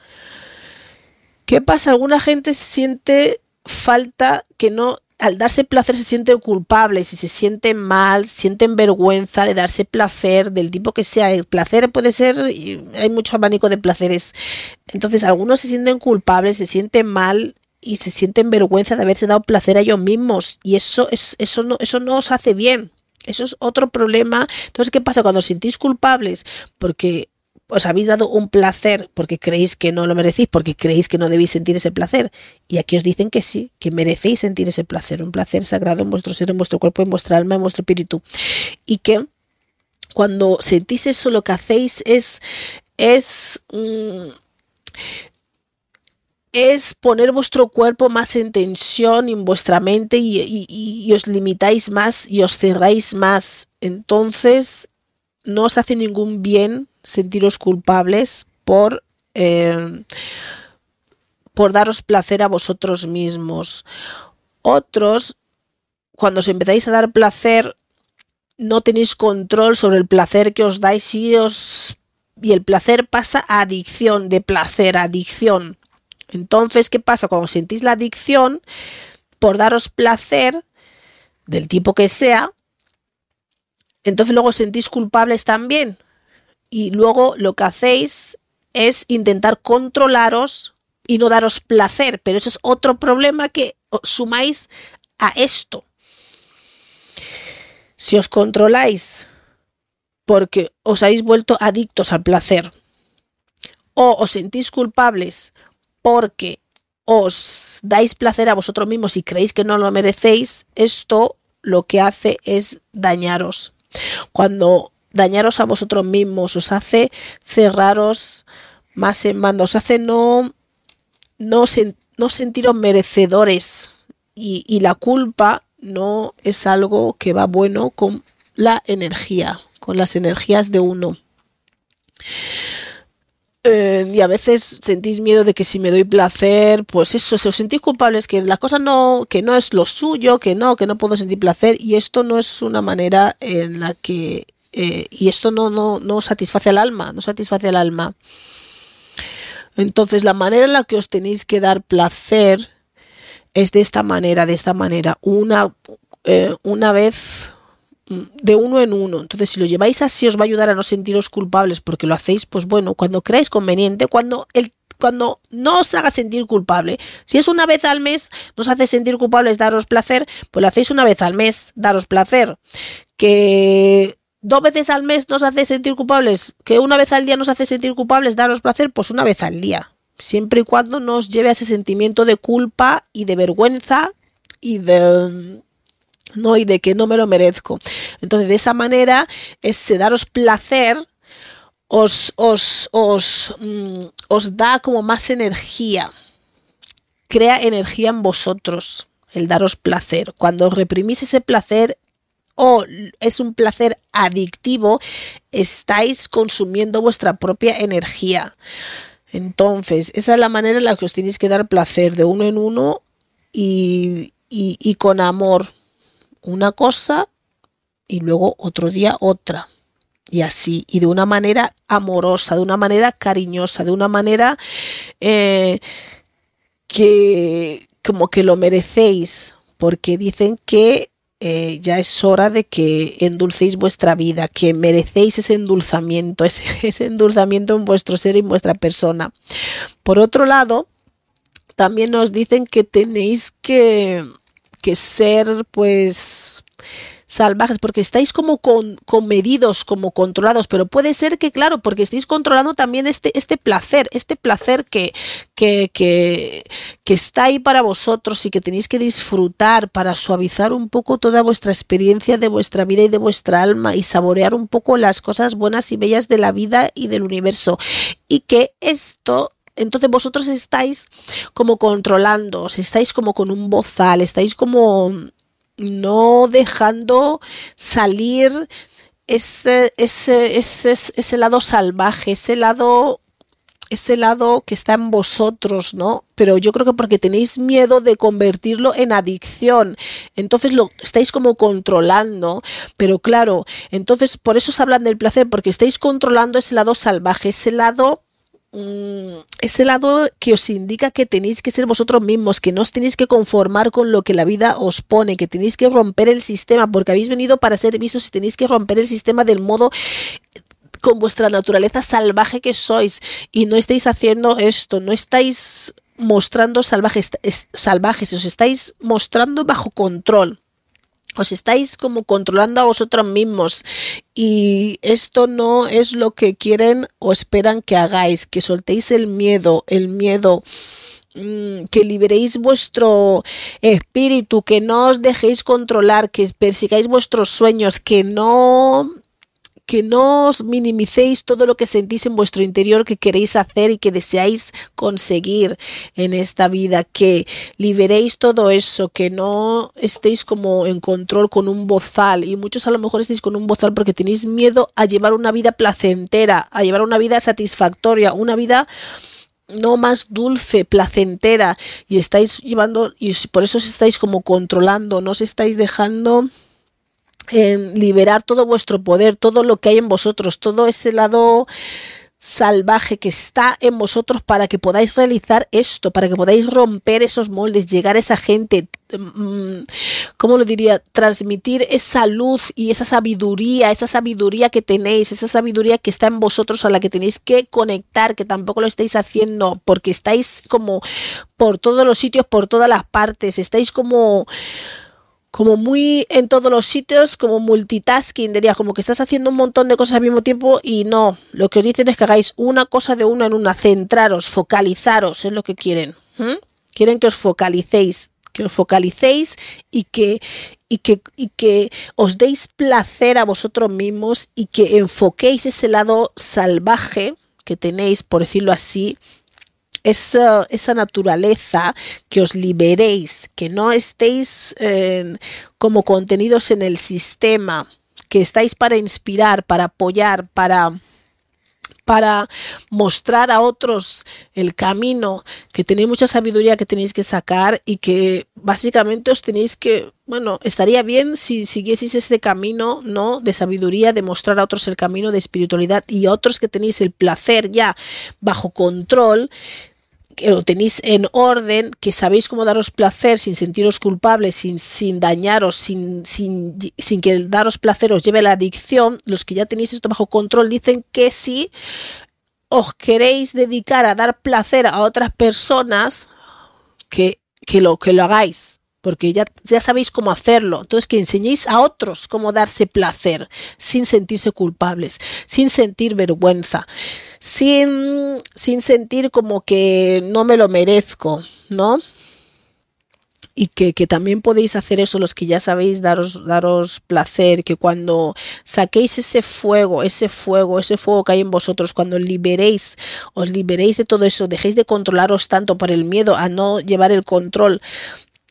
¿Qué pasa? Alguna gente siente falta que no, al darse placer se siente culpable, si se siente mal, sienten vergüenza de darse placer del tipo que sea. El placer puede ser, hay mucho abanico de placeres. Entonces algunos se sienten culpables, se sienten mal y se sienten vergüenza de haberse dado placer a ellos mismos. Y eso, es, eso, no, eso no os hace bien. Eso es otro problema. Entonces, ¿qué pasa cuando os sentís culpables? Porque os habéis dado un placer porque creéis que no lo merecéis, porque creéis que no debéis sentir ese placer. Y aquí os dicen que sí, que merecéis sentir ese placer, un placer sagrado en vuestro ser, en vuestro cuerpo, en vuestra alma, en vuestro espíritu. Y que cuando sentís eso, lo que hacéis es, es, mm, es poner vuestro cuerpo más en tensión en vuestra mente y, y os limitáis más y os cerráis más. Entonces, no os hace ningún bien sentiros culpables por, eh, por daros placer a vosotros mismos. Otros, cuando os empezáis a dar placer, no tenéis control sobre el placer que os dais y os y el placer pasa a adicción, de placer, adicción. Entonces, ¿qué pasa? Cuando sentís la adicción, por daros placer, del tipo que sea, entonces luego sentís culpables también. Y luego lo que hacéis es intentar controlaros y no daros placer. Pero eso es otro problema que sumáis a esto. Si os controláis porque os habéis vuelto adictos al placer o os sentís culpables porque os dais placer a vosotros mismos y creéis que no lo merecéis, esto lo que hace es dañaros. Cuando dañaros a vosotros mismos os hace cerraros más en mando, os hace no, no, sentiros merecedores y la culpa no es algo que va bueno con la energía, con las energías de uno. Eh, y a veces sentís miedo de que si me doy placer, pues eso, se os sentís culpables, que la cosa no, que no es lo suyo, que no, que no puedo sentir placer, y esto no es una manera en la que, eh, y esto no, no, no satisface al alma, no satisface al alma. Entonces, la manera en la que os tenéis que dar placer es de esta manera, de esta manera, una, eh, una vez de uno en uno. Entonces, si lo lleváis así, os va a ayudar a no sentiros culpables porque lo hacéis, pues bueno, cuando creáis conveniente, cuando el cuando no os haga sentir culpable. Si es una vez al mes, nos hace sentir culpables daros placer, pues lo hacéis una vez al mes, daros placer. Que dos veces al mes nos hace sentir culpables, que una vez al día nos hace sentir culpables, daros placer, pues una vez al día. Siempre y cuando nos lleve a ese sentimiento de culpa y de vergüenza y de ¿no? Y de que no me lo merezco. Entonces, de esa manera, es daros placer, os, os, os, mm, os da como más energía, crea energía en vosotros, el daros placer. Cuando reprimís ese placer, o es un placer adictivo, estáis consumiendo vuestra propia energía. Entonces, esa es la manera en la que os tenéis que dar placer de uno en uno y, y con amor una cosa y luego otro día otra. Y así, y de una manera amorosa, de una manera cariñosa, de una manera eh, que como que lo merecéis, porque dicen que eh, ya es hora de que endulcéis vuestra vida, que merecéis ese endulzamiento, ese, ese endulzamiento en vuestro ser y en vuestra persona. Por otro lado, también nos dicen que tenéis que que ser pues salvajes, porque estáis como con, medidos, como controlados, pero puede ser que, claro, porque estáis controlando también este, este placer, este placer que, que, que, que está ahí para vosotros y que tenéis que disfrutar para suavizar un poco toda vuestra experiencia de vuestra vida y de vuestra alma y saborear un poco las cosas buenas y bellas de la vida y del universo. Y que esto entonces vosotros estáis como controlando, estáis como con un bozal, estáis como no dejando salir ese, ese, ese, ese lado salvaje, ese lado ese lado que está en vosotros, ¿no? Pero yo creo que porque tenéis miedo de convertirlo en adicción, entonces lo estáis como controlando, pero claro, entonces por eso se hablan del placer, porque estáis controlando ese lado salvaje, ese lado ese lado que os indica que tenéis que ser vosotros mismos, que no os tenéis que conformar con lo que la vida os pone, que tenéis que romper el sistema, porque habéis venido para ser vistos y tenéis que romper el sistema del modo con vuestra naturaleza salvaje que sois. Y no estáis haciendo esto, no estáis mostrando salvajes, salvajes, os estáis mostrando bajo control os estáis como controlando a vosotros mismos y esto no es lo que quieren o esperan que hagáis, que soltéis el miedo, el miedo mm, que liberéis vuestro espíritu, que no os dejéis controlar, que persigáis vuestros sueños, que no que no os minimicéis todo lo que sentís en vuestro interior que queréis hacer y que deseáis conseguir en esta vida, que liberéis todo eso, que no estéis como en control con un bozal. Y muchos a lo mejor estéis con un bozal porque tenéis miedo a llevar una vida placentera, a llevar una vida satisfactoria, una vida no más dulce, placentera. Y estáis llevando y por eso os estáis como controlando, no os estáis dejando liberar todo vuestro poder, todo lo que hay en vosotros, todo ese lado salvaje que está en vosotros para que podáis realizar esto, para que podáis romper esos moldes, llegar a esa gente, mm, ¿cómo lo diría? Transmitir esa luz y esa sabiduría, esa sabiduría que tenéis, esa sabiduría que está en vosotros a la que tenéis que conectar, que tampoco lo estáis haciendo porque estáis como por todos los sitios, por todas las partes, estáis como como muy en todos los sitios, como multitasking, diría, como que estás haciendo un montón de cosas al mismo tiempo y no, lo que os dicen es que hagáis una cosa de una en una, centraros, focalizaros, es lo que quieren. Quieren que os focalicéis, que os focalicéis y que, y que, y que os deis placer a vosotros mismos y que enfoquéis ese lado salvaje que tenéis, por decirlo así, esa, esa naturaleza, que os liberéis, que no estéis eh, como contenidos en el sistema, que estáis para inspirar, para apoyar, para para mostrar a otros el camino, que tenéis mucha sabiduría que tenéis que sacar y que básicamente os tenéis que, bueno, estaría bien si siguieseis este camino, ¿no? De sabiduría, de mostrar a otros el camino de espiritualidad y a otros que tenéis el placer ya bajo control que lo tenéis en orden, que sabéis cómo daros placer sin sentiros culpables, sin, sin dañaros, sin, sin, sin que daros placer os lleve la adicción, los que ya tenéis esto bajo control dicen que si os queréis dedicar a dar placer a otras personas, que, que, lo, que lo hagáis porque ya, ya sabéis cómo hacerlo. Entonces, que enseñéis a otros cómo darse placer sin sentirse culpables, sin sentir vergüenza, sin, sin sentir como que no me lo merezco, ¿no? y que, que, también podéis hacer eso los que ya sabéis daros, daros placer, que cuando saquéis ese fuego, ese fuego, ese fuego que hay en vosotros, cuando liberéis, os liberéis de todo eso, dejéis de controlaros tanto por el miedo a no llevar el control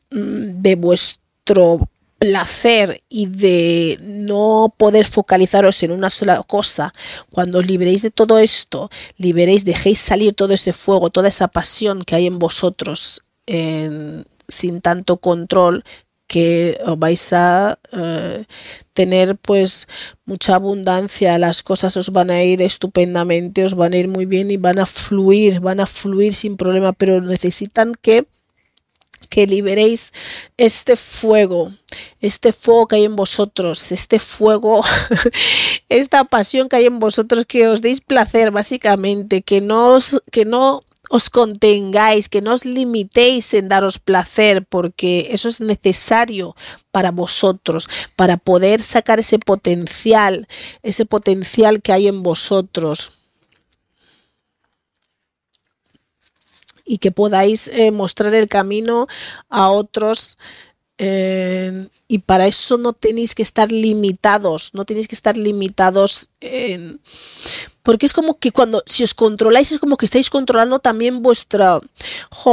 de vuestro placer y de no poder focalizaros en una sola cosa, cuando os liberéis de todo esto, liberéis, dejéis salir todo ese fuego, toda esa pasión que hay en vosotros sin tanto control, que vais a eh, tener pues mucha abundancia, las cosas os van a ir estupendamente, os van a ir muy bien y van a fluir, van a fluir sin problema, pero necesitan que que liberéis este fuego, este fuego que hay en vosotros, este fuego, esta pasión que hay en vosotros, que os deis placer básicamente, que no os, que no os contengáis, que no os limitéis en daros placer, porque eso es necesario para vosotros, para poder sacar ese potencial, ese potencial que hay en vosotros. Y que podáis eh, mostrar el camino a otros. Eh, y para eso no tenéis que estar limitados, no tenéis que estar limitados en, porque es como que cuando, si os controláis, es como que estáis controlando también vuestra,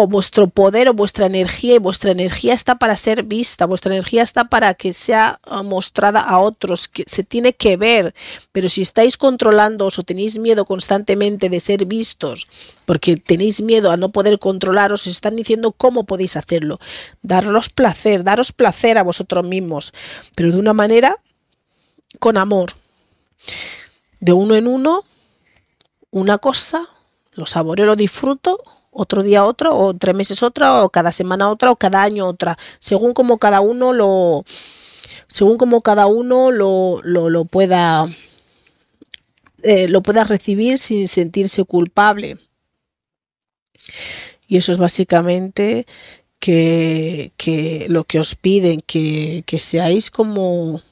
vuestro poder o vuestra energía y vuestra energía está para ser vista, vuestra energía está para que sea ah, mostrada a otros, que se tiene que ver, pero si estáis controlándoos o tenéis miedo constantemente de ser vistos, porque tenéis miedo a no poder controlaros, os están diciendo cómo podéis hacerlo, daros placer, daros placer a vosotros mismos, pero de una manera con amor. De uno en uno una cosa, lo saboreo, lo disfruto, otro día otro, o tres meses otra, o cada semana otra, o cada año otra, según como cada uno lo, según como cada uno lo, lo, pueda, eh, lo pueda recibir sin sentirse culpable. Y eso es básicamente que, que lo que os piden, que, que seáis como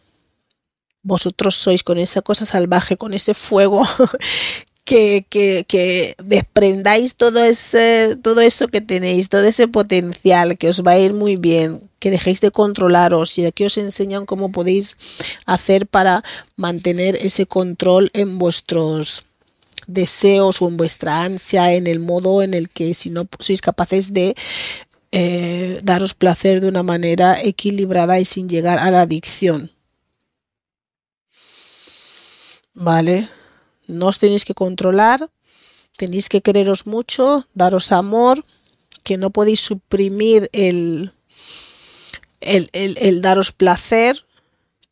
vosotros sois con esa cosa salvaje, con ese fuego que, desprendáis todo, ese, todo eso que tenéis, todo ese potencial, que os va a ir muy bien, que dejéis de controlaros y aquí os enseñan cómo podéis hacer para mantener ese control en vuestros deseos o en vuestra ansia, en el modo en el que si no sois capaces de eh, daros placer de una manera equilibrada y sin llegar a la adicción. ¿Vale? No os tenéis que controlar, tenéis que quereros mucho, daros amor, que no podéis suprimir el, el, el daros placer,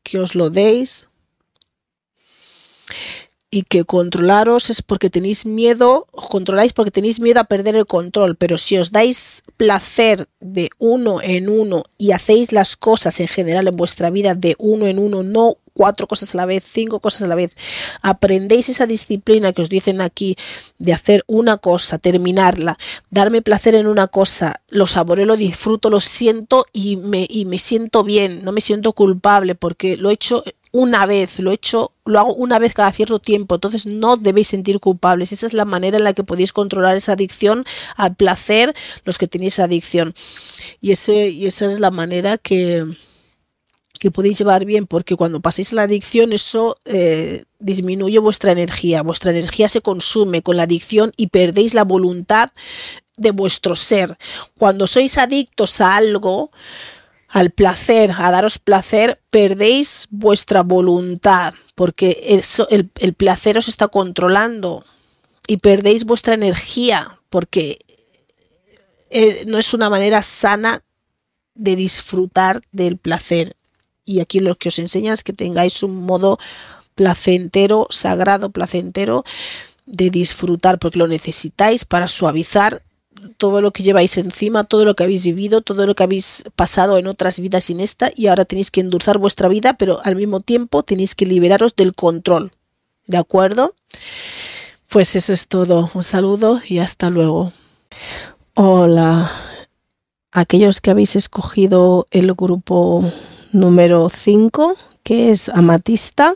que os lo deis. Y que controlaros es porque tenéis miedo, controláis porque tenéis miedo a perder el control, pero si os dais placer de uno en uno y hacéis las cosas en general en vuestra vida de uno en uno, no cuatro cosas a la vez, cinco cosas a la vez, aprendéis esa disciplina que os dicen aquí de hacer una cosa, terminarla, darme placer en una cosa, lo saboreo, lo disfruto, lo siento y me, y me siento bien, no me siento culpable porque lo he hecho una vez, lo he hecho, lo hago una vez cada cierto tiempo, entonces no debéis sentir culpables. Esa es la manera en la que podéis controlar esa adicción al placer, los que tenéis adicción. Y, ese, y esa es la manera que, que podéis llevar bien, porque cuando paséis la adicción, eso eh, disminuye vuestra energía. Vuestra energía se consume con la adicción y perdéis la voluntad de vuestro ser. Cuando sois adictos a algo, al placer, a daros placer, perdéis vuestra voluntad, porque eso, el, placer os está controlando y perdéis vuestra energía, porque eh, no es una manera sana de disfrutar del placer. Y aquí lo que os enseña es que tengáis un modo placentero, sagrado, placentero de disfrutar, porque lo necesitáis para suavizar todo lo que lleváis encima, todo lo que habéis vivido, todo lo que habéis pasado en otras vidas sin esta y ahora tenéis que endulzar vuestra vida, pero al mismo tiempo tenéis que liberaros del control. ¿De acuerdo? Pues eso es todo. Un saludo y hasta luego. Hola. Aquellos que habéis escogido el grupo número 5, que es amatista,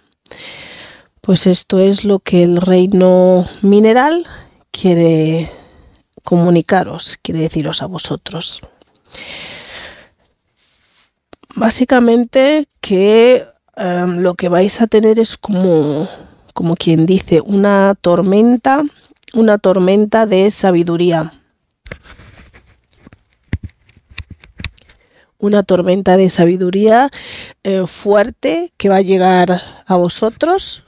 pues esto es lo que el reino mineral quiere comunicaros, quiere deciros a vosotros. Básicamente que em, lo que vais a tener es como, como quien dice, una tormenta, una tormenta de sabiduría. Una tormenta de sabiduría eh, fuerte que va a llegar a vosotros.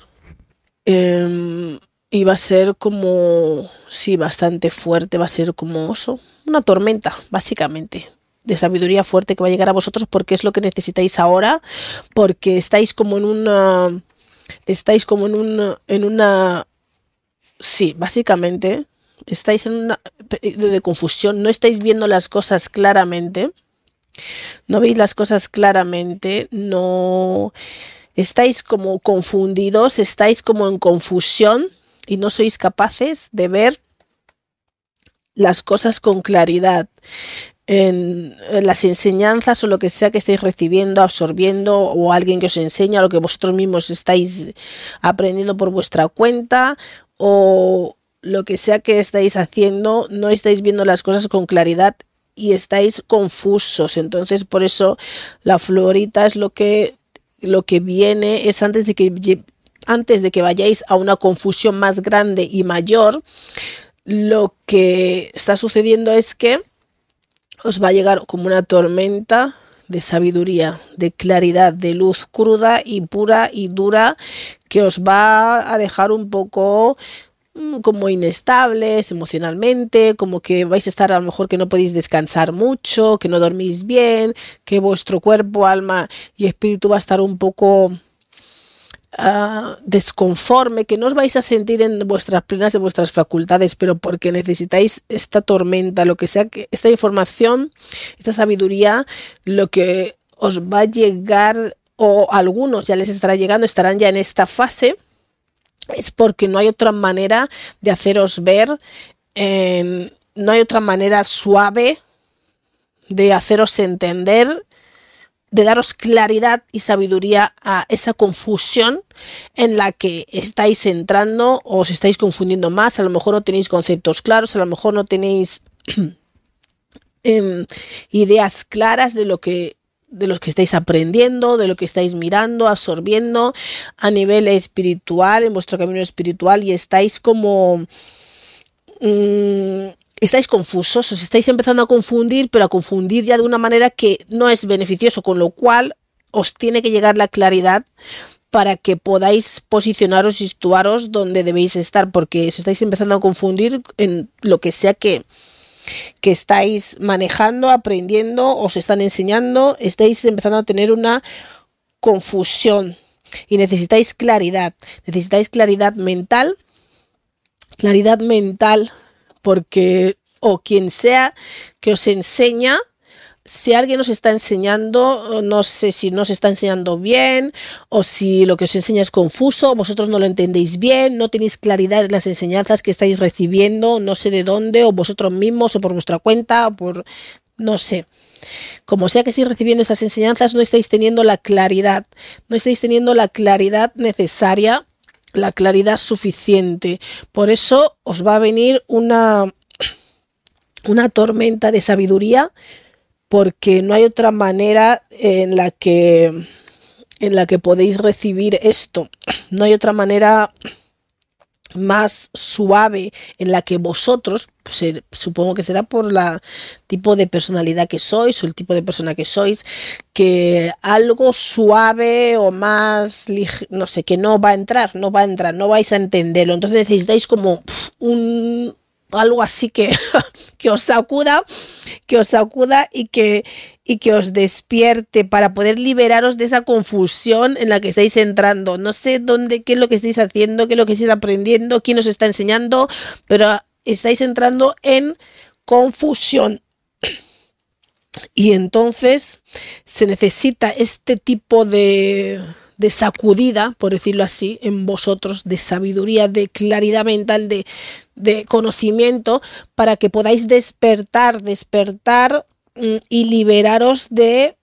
Em, y va a ser como, sí, bastante fuerte, va a ser como oso, una tormenta, básicamente, de sabiduría fuerte que va a llegar a vosotros porque es lo que necesitáis ahora, porque estáis como en una, estáis como en una, en una, sí, básicamente, estáis en una de confusión, no estáis viendo las cosas claramente, no veis las cosas claramente, no estáis como confundidos, estáis como en confusión y no sois capaces de ver las cosas con claridad. En, las enseñanzas o lo que sea que estéis recibiendo, absorbiendo o alguien que os enseña lo que vosotros mismos estáis aprendiendo por vuestra cuenta o lo que sea que estáis haciendo, no estáis viendo las cosas con claridad y estáis confusos. Entonces, por eso la florita es lo que lo que viene es antes de que antes de que vayáis a una confusión más grande y mayor, lo que está sucediendo es que os va a llegar como una tormenta de sabiduría, de claridad, de luz cruda y pura y dura que os va a dejar un poco como inestables emocionalmente, como que vais a estar a lo mejor que no podéis descansar mucho, que no dormís bien, que vuestro cuerpo, alma y espíritu va a estar un poco Ah, desconforme, que no os vais a sentir en vuestras plenas de vuestras facultades, pero porque necesitáis esta tormenta, lo que sea que esta información, esta sabiduría, lo que os va a llegar, o algunos ya les estará llegando, estarán ya en esta fase, es porque no hay otra manera de haceros ver, no hay otra manera suave de haceros entender de daros claridad y sabiduría a esa confusión en la que estáis entrando o os estáis confundiendo más, a lo mejor no tenéis conceptos claros, a lo mejor no tenéis em, ideas claras de lo que de los que estáis aprendiendo, de lo que estáis mirando, absorbiendo a nivel espiritual, en vuestro camino espiritual y estáis como mm, estáis confusos, os estáis empezando a confundir, pero a confundir ya de una manera que no es beneficioso, con lo cual os tiene que llegar la claridad para que podáis posicionaros y situaros donde debéis estar, porque os estáis empezando a confundir en lo que sea que, que estáis manejando, aprendiendo, os están enseñando, estáis empezando a tener una confusión y necesitáis claridad, necesitáis claridad mental, claridad mental porque o quien sea que os enseña, si alguien os está enseñando, no sé si no os está enseñando bien o si lo que os enseña es confuso, vosotros no lo entendéis bien, no tenéis claridad en las enseñanzas que estáis recibiendo, no sé de dónde, o vosotros mismos, o por vuestra cuenta, o por no sé. Como sea que estéis recibiendo esas enseñanzas, no estáis teniendo la claridad, no estáis teniendo la claridad necesaria la claridad suficiente. Por eso os va a venir una, una tormenta de sabiduría porque no hay otra manera en la que en la que podéis recibir esto. No hay otra manera más suave en la que vosotros, pues, supongo que será por la tipo de personalidad que sois o el tipo de persona que sois, que algo suave o más, no sé, que no va a entrar, no va a entrar, no vais a entenderlo. Entonces necesitáis como un, algo así que, que os sacuda, que os sacuda y que, y que os despierte para poder liberaros de esa confusión en la que estáis entrando. No sé dónde, qué es lo que estáis haciendo, qué es lo que estáis aprendiendo, quién os está enseñando, pero estáis entrando en confusión. Y entonces se necesita este tipo de, de sacudida, por decirlo así, en vosotros, de sabiduría, de claridad mental, de, de conocimiento, para que podáis despertar, despertar mm, y liberaros de,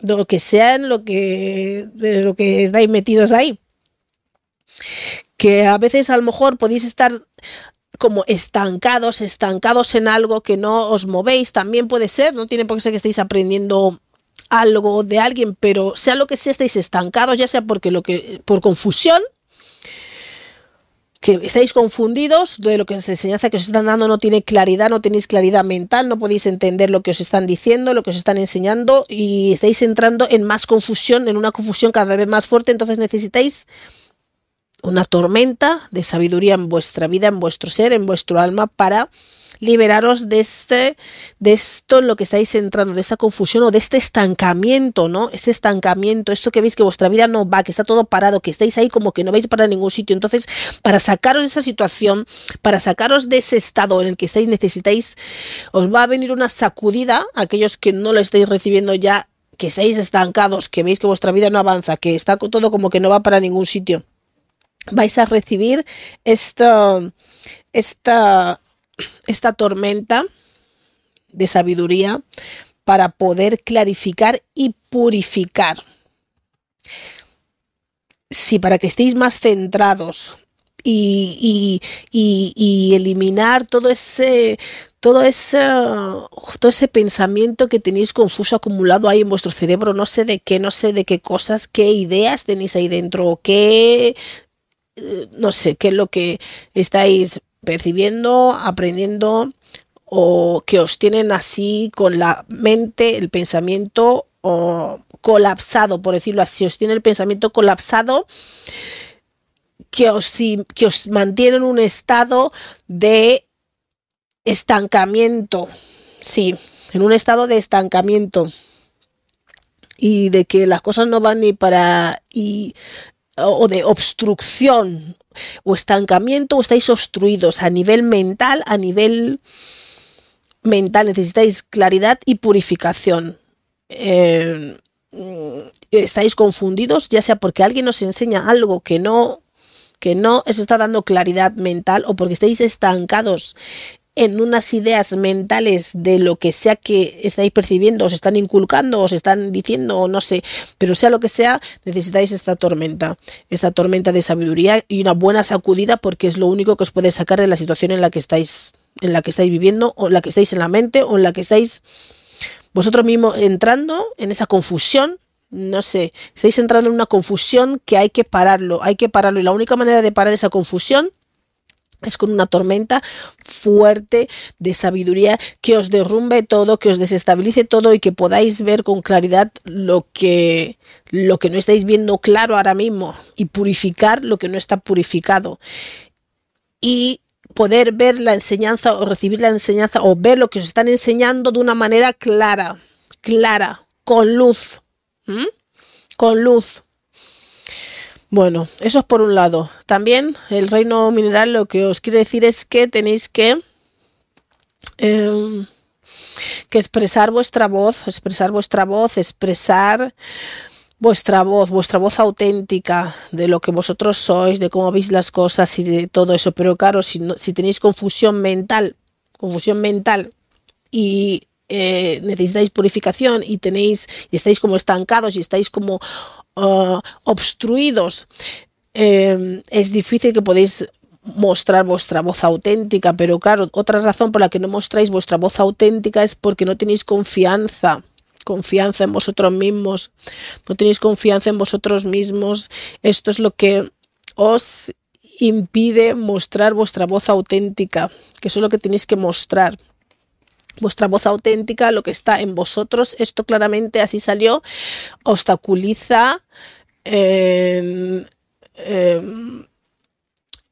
lo que sea en lo que, de lo que estáis metidos ahí. Que a veces a lo mejor podéis estar como estancados, estancados en algo que no os movéis, también puede ser, no tiene por qué ser que estéis aprendiendo algo de alguien, pero sea lo que sea, estáis estancados, ya sea porque lo que, por confusión, que estáis confundidos de lo que es enseñanza que os están dando no tiene claridad, no tenéis claridad mental, no podéis entender lo que os están diciendo, lo que os están enseñando y estáis entrando en más confusión, en una confusión cada vez más fuerte, entonces necesitáis una tormenta de sabiduría en vuestra vida, en vuestro ser, en vuestro alma para liberaros de este, de esto en lo que estáis entrando, de esta confusión o de este estancamiento, ¿no? Este estancamiento, esto que veis que vuestra vida no va, que está todo parado, que estáis ahí como que no vais para ningún sitio. Entonces, para sacaros de esa situación, para sacaros de ese estado en el que estáis, necesitáis, os va a venir una sacudida, aquellos que no lo estáis recibiendo ya, que estáis estancados, que veis que vuestra vida no avanza, que está todo como que no va para ningún sitio vais a recibir esta, esta esta tormenta de sabiduría para poder clarificar y purificar. Sí, para que estéis más centrados y, eliminar todo ese, todo ese, todo ese pensamiento que tenéis confuso acumulado ahí en vuestro cerebro, no sé de qué, no sé de qué cosas, qué ideas tenéis ahí dentro, qué, eh, no sé, qué es lo que estáis percibiendo, aprendiendo o que os tienen así con la mente, el pensamiento o colapsado, por decirlo así, os tiene el pensamiento colapsado que os, que os mantiene en un estado de estancamiento, sí, en un estado de estancamiento. Y de que las cosas no van ni para y o de obstrucción o estancamiento o estáis obstruidos a nivel mental, a nivel mental necesitáis claridad y purificación. Eh, estáis confundidos, ya sea porque alguien os enseña algo que no que no os está dando claridad mental o porque estáis estancados en unas ideas mentales de lo que sea que estáis percibiendo, os están inculcando, os están diciendo, o no sé, pero sea lo que sea, necesitáis esta tormenta, esta tormenta de sabiduría y una buena sacudida porque es lo único que os puede sacar de la situación en la que estáis, en la que estáis viviendo, o en la que estáis en la mente, o en la que estáis vosotros mismos entrando en esa confusión no sé, estáis entrando en una confusión que hay que pararlo, hay que pararlo. Y la única manera de parar esa confusión es con una tormenta fuerte de sabiduría que os derrumbe todo, que os desestabilice todo y que podáis ver con claridad lo que, lo que no estáis viendo claro ahora mismo y purificar lo que no está purificado. Y poder ver la enseñanza o recibir la enseñanza o ver lo que os están enseñando de una manera clara, clara, con luz, con luz. Bueno, eso es por un lado. También el reino mineral lo que os quiere decir es que tenéis que, em, que expresar vuestra voz, expresar vuestra voz, expresar vuestra voz, vuestra voz auténtica de lo que vosotros sois, de cómo veis las cosas y de todo eso. Pero claro, si, si tenéis confusión mental, confusión mental y eh, necesitáis purificación y tenéis y estáis como estancados y estáis como uh, obstruidos, eh, es difícil que podéis mostrar vuestra voz auténtica, pero claro, otra razón por la que no mostráis vuestra voz auténtica es porque no tenéis confianza confianza en vosotros mismos, no tenéis confianza en vosotros mismos, esto es lo que os impide mostrar vuestra voz auténtica, que eso es lo que tenéis que mostrar. Vuestra voz auténtica, lo que está en vosotros, esto claramente así salió, obstaculiza em, em,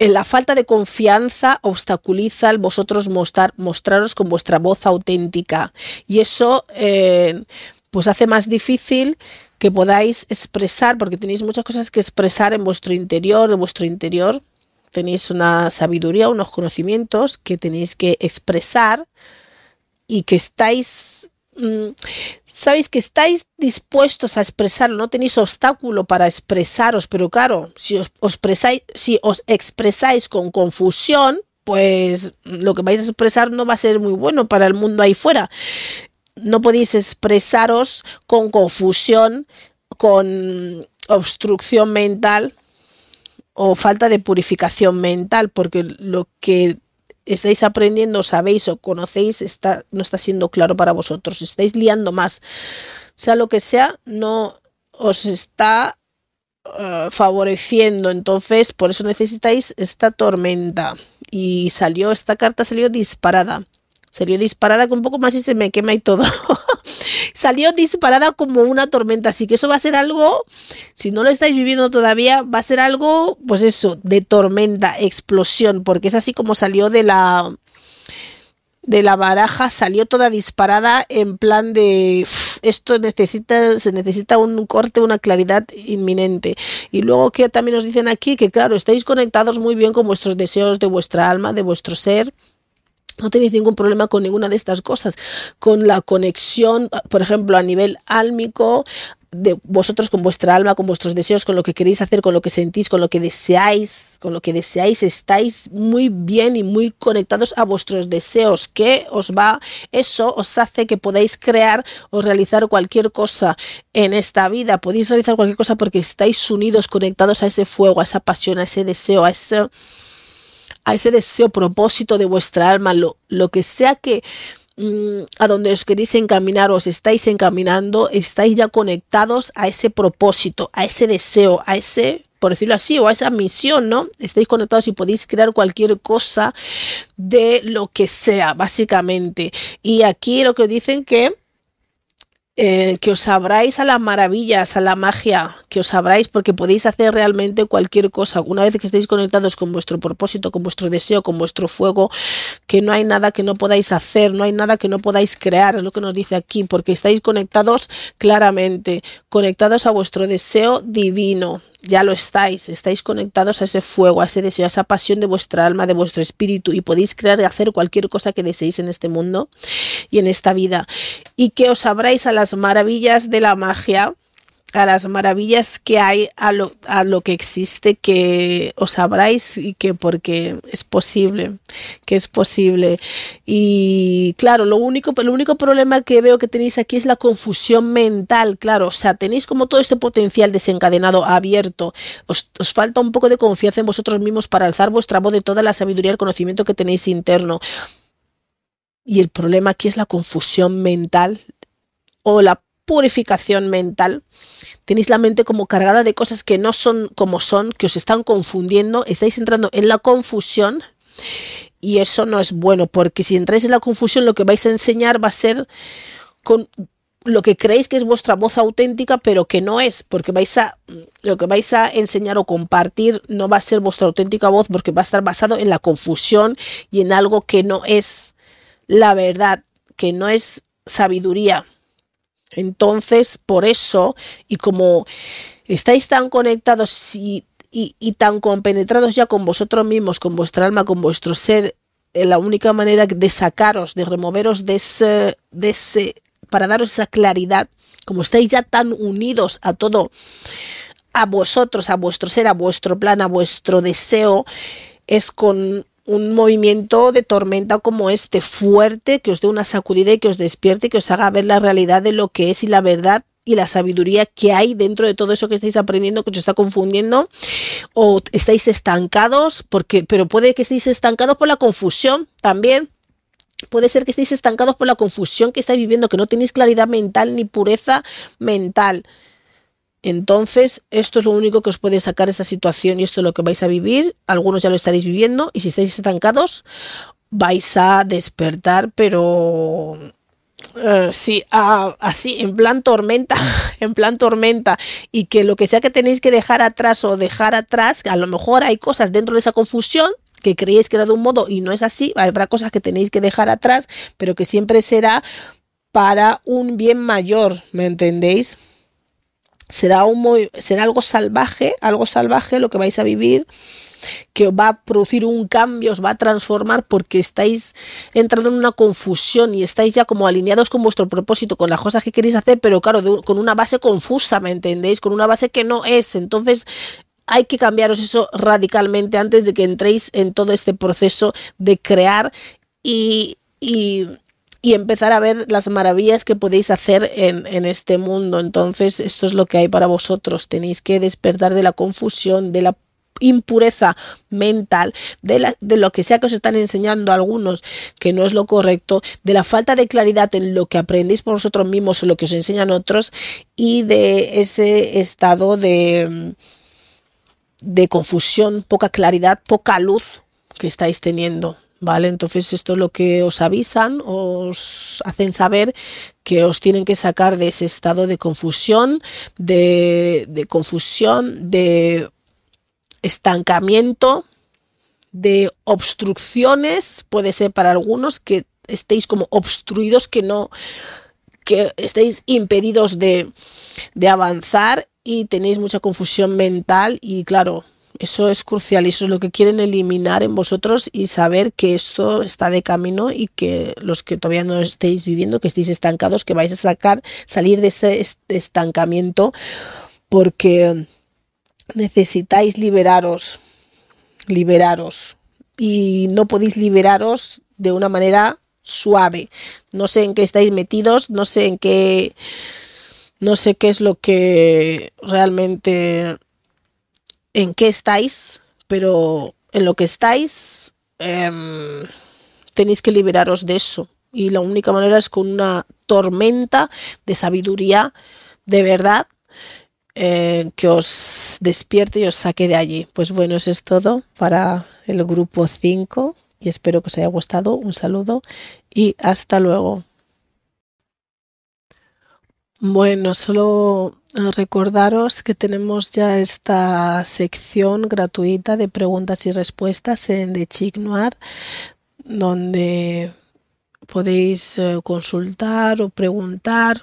en la falta de confianza obstaculiza el vosotros mostrar, mostraros con vuestra voz auténtica. Y eso eh, pues hace más difícil que podáis expresar, porque tenéis muchas cosas que expresar en vuestro interior, en vuestro interior. Tenéis una sabiduría, unos conocimientos que tenéis que expresar y que estáis Mm, sabéis que estáis dispuestos a expresarlo, no tenéis obstáculo para expresaros, pero claro, si os, si os expresáis con confusión, pues lo que vais a expresar no va a ser muy bueno para el mundo ahí fuera. No podéis expresaros con confusión, con obstrucción mental o falta de purificación mental, porque lo que estáis aprendiendo, sabéis o conocéis, está, no está siendo claro para vosotros, estáis liando más. Sea lo que sea, no os está eh, favoreciendo. Entonces, por eso necesitáis esta tormenta. Y salió, esta carta salió disparada. Salió disparada con un poco más y se me quema y todo. Salió disparada como una tormenta. Así que eso va a ser algo, si no lo estáis viviendo todavía, va a ser algo, pues eso, de tormenta, explosión, porque es así como salió de la de la baraja salió toda disparada en plan de esto necesita se necesita un corte una claridad inminente y luego que también nos dicen aquí que claro estáis conectados muy bien con vuestros deseos de vuestra alma de vuestro ser no tenéis ningún problema con ninguna de estas cosas, con la conexión, por ejemplo, a nivel álmico, de vosotros con vuestra alma, con vuestros deseos, con lo que queréis hacer, con lo que sentís, con lo que deseáis, con lo que deseáis, estáis muy bien y muy conectados a vuestros deseos, que os va, eso os hace que podáis crear o realizar cualquier cosa en esta vida, podéis realizar cualquier cosa porque estáis unidos, conectados a ese fuego, a esa pasión, a ese deseo, a ese a ese deseo, propósito de vuestra alma, lo, lo que sea que mm, a donde os queréis encaminar, os estáis encaminando, estáis ya conectados a ese propósito, a ese deseo, a ese, por decirlo así, o a esa misión, ¿no? Estáis conectados y podéis crear cualquier cosa de lo que sea, básicamente. Y aquí lo que dicen que eh, que os abráis a las maravillas, a la magia, que os abráis porque podéis hacer realmente cualquier cosa. Una vez que estéis conectados con vuestro propósito, con vuestro deseo, con vuestro fuego, que no hay nada que no podáis hacer, no hay nada que no podáis crear, es lo que nos dice aquí, porque estáis conectados claramente, conectados a vuestro deseo divino, ya lo estáis, estáis conectados a ese fuego, a ese deseo, a esa pasión de vuestra alma, de vuestro espíritu y podéis crear y hacer cualquier cosa que deseéis en este mundo y en esta vida. Y que os abráis a las maravillas de la magia a las maravillas que hay, a lo, a lo que existe, que os sabráis y que porque es posible, que es posible. Y claro, lo único, el único problema que veo que tenéis aquí es la confusión mental, claro, o sea, tenéis como todo este potencial desencadenado, abierto, os, os falta un poco de confianza en vosotros mismos para alzar vuestra voz de toda la sabiduría y el conocimiento que tenéis interno. Y el problema aquí es la confusión mental o la purificación mental. Tenéis la mente como cargada de cosas que no son como son, que os están confundiendo, estáis entrando en la confusión y eso no es bueno, porque si entráis en la confusión lo que vais a enseñar va a ser con lo que creéis que es vuestra voz auténtica, pero que no es, porque vais a lo que vais a enseñar o compartir no va a ser vuestra auténtica voz porque va a estar basado en la confusión y en algo que no es la verdad, que no es sabiduría. Entonces, por eso, y como estáis tan conectados y, tan compenetrados ya con vosotros mismos, con vuestra alma, con vuestro ser, eh, la única manera de sacaros, de removeros de ese, de ese, para daros esa claridad, como estáis ya tan unidos a todo, a vosotros, a vuestro ser, a vuestro plan, a vuestro deseo, es con un movimiento de tormenta como este, fuerte, que os dé una sacudida y que os despierte, que os haga ver la realidad de lo que es y la verdad y la sabiduría que hay dentro de todo eso que estáis aprendiendo, que os está confundiendo, o estáis estancados, porque, pero puede que estéis estancados por la confusión también. Puede ser que estéis estancados por la confusión que estáis viviendo, que no tenéis claridad mental ni pureza mental. Entonces, esto es lo único que os puede sacar esta situación y esto es lo que vais a vivir. Algunos ya lo estaréis viviendo y si estáis estancados, vais a despertar, pero eh, sí, así, en plan tormenta, en plan tormenta, y que lo que sea que tenéis que dejar atrás o dejar atrás, a lo mejor hay cosas dentro de esa confusión que creéis que era de un modo y no es así, habrá cosas que tenéis que dejar atrás, pero que siempre será para un bien mayor, ¿me entendéis? Será, un, será algo salvaje, algo salvaje lo que vais a vivir, que va a producir un cambio, os va a transformar porque estáis entrando en una confusión y estáis ya como alineados con vuestro propósito, con las cosas que queréis hacer, pero claro, con una base confusa, ¿me entendéis? Con una base que no es. Entonces, hay que cambiaros eso radicalmente antes de que entréis en todo este proceso de crear y, y y empezar a ver las maravillas que podéis hacer en, este mundo. Entonces, esto es lo que hay para vosotros. Tenéis que despertar de la confusión, de la impureza mental, de, la, de, lo que sea que os están enseñando algunos que no es lo correcto, de la falta de claridad en lo que aprendéis por vosotros mismos o lo que os enseñan otros y de ese estado de, de confusión, poca claridad, poca luz que estáis teniendo. ¿Vale? Entonces esto es lo que os avisan, os hacen saber que os tienen que sacar de ese estado de confusión, de, confusión, de estancamiento, de obstrucciones, puede ser para algunos que estéis como obstruidos, que no, que estéis impedidos de, de avanzar y tenéis mucha confusión mental y claro, eso es crucial y eso es lo que quieren eliminar en vosotros y saber que esto está de camino y que los que todavía no estéis viviendo, que estéis estancados, que vais a sacar, salir de este estancamiento porque necesitáis liberaros, liberaros y no podéis liberaros de una manera suave. No sé en qué estáis metidos, no sé en qué no sé qué es lo que realmente en qué estáis, pero en lo que estáis em, tenéis que liberaros de eso. Y la única manera es con una tormenta de sabiduría de verdad eh, que os despierte y os saque de allí. Pues bueno, eso es todo para el grupo 5 y espero que os haya gustado. Un saludo y hasta luego. Bueno, solo eh, recordaros que tenemos ya esta sección gratuita de preguntas y respuestas en The Chic Noir, donde podéis eh, consultar o preguntar,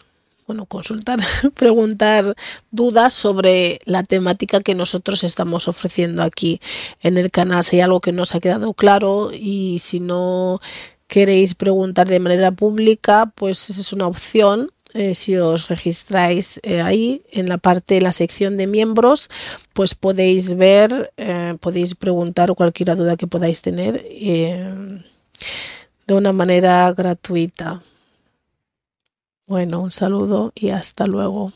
bueno, consultar, preguntar dudas sobre la temática que nosotros estamos ofreciendo aquí en el canal. Si hay algo que no os ha quedado claro y si no queréis preguntar de manera pública, pues esa es una opción eh, si os registráis eh, ahí en la parte, en la sección de miembros, pues podéis ver, eh, podéis preguntar cualquier duda que podáis tener de una manera gratuita. Bueno, un saludo y hasta luego.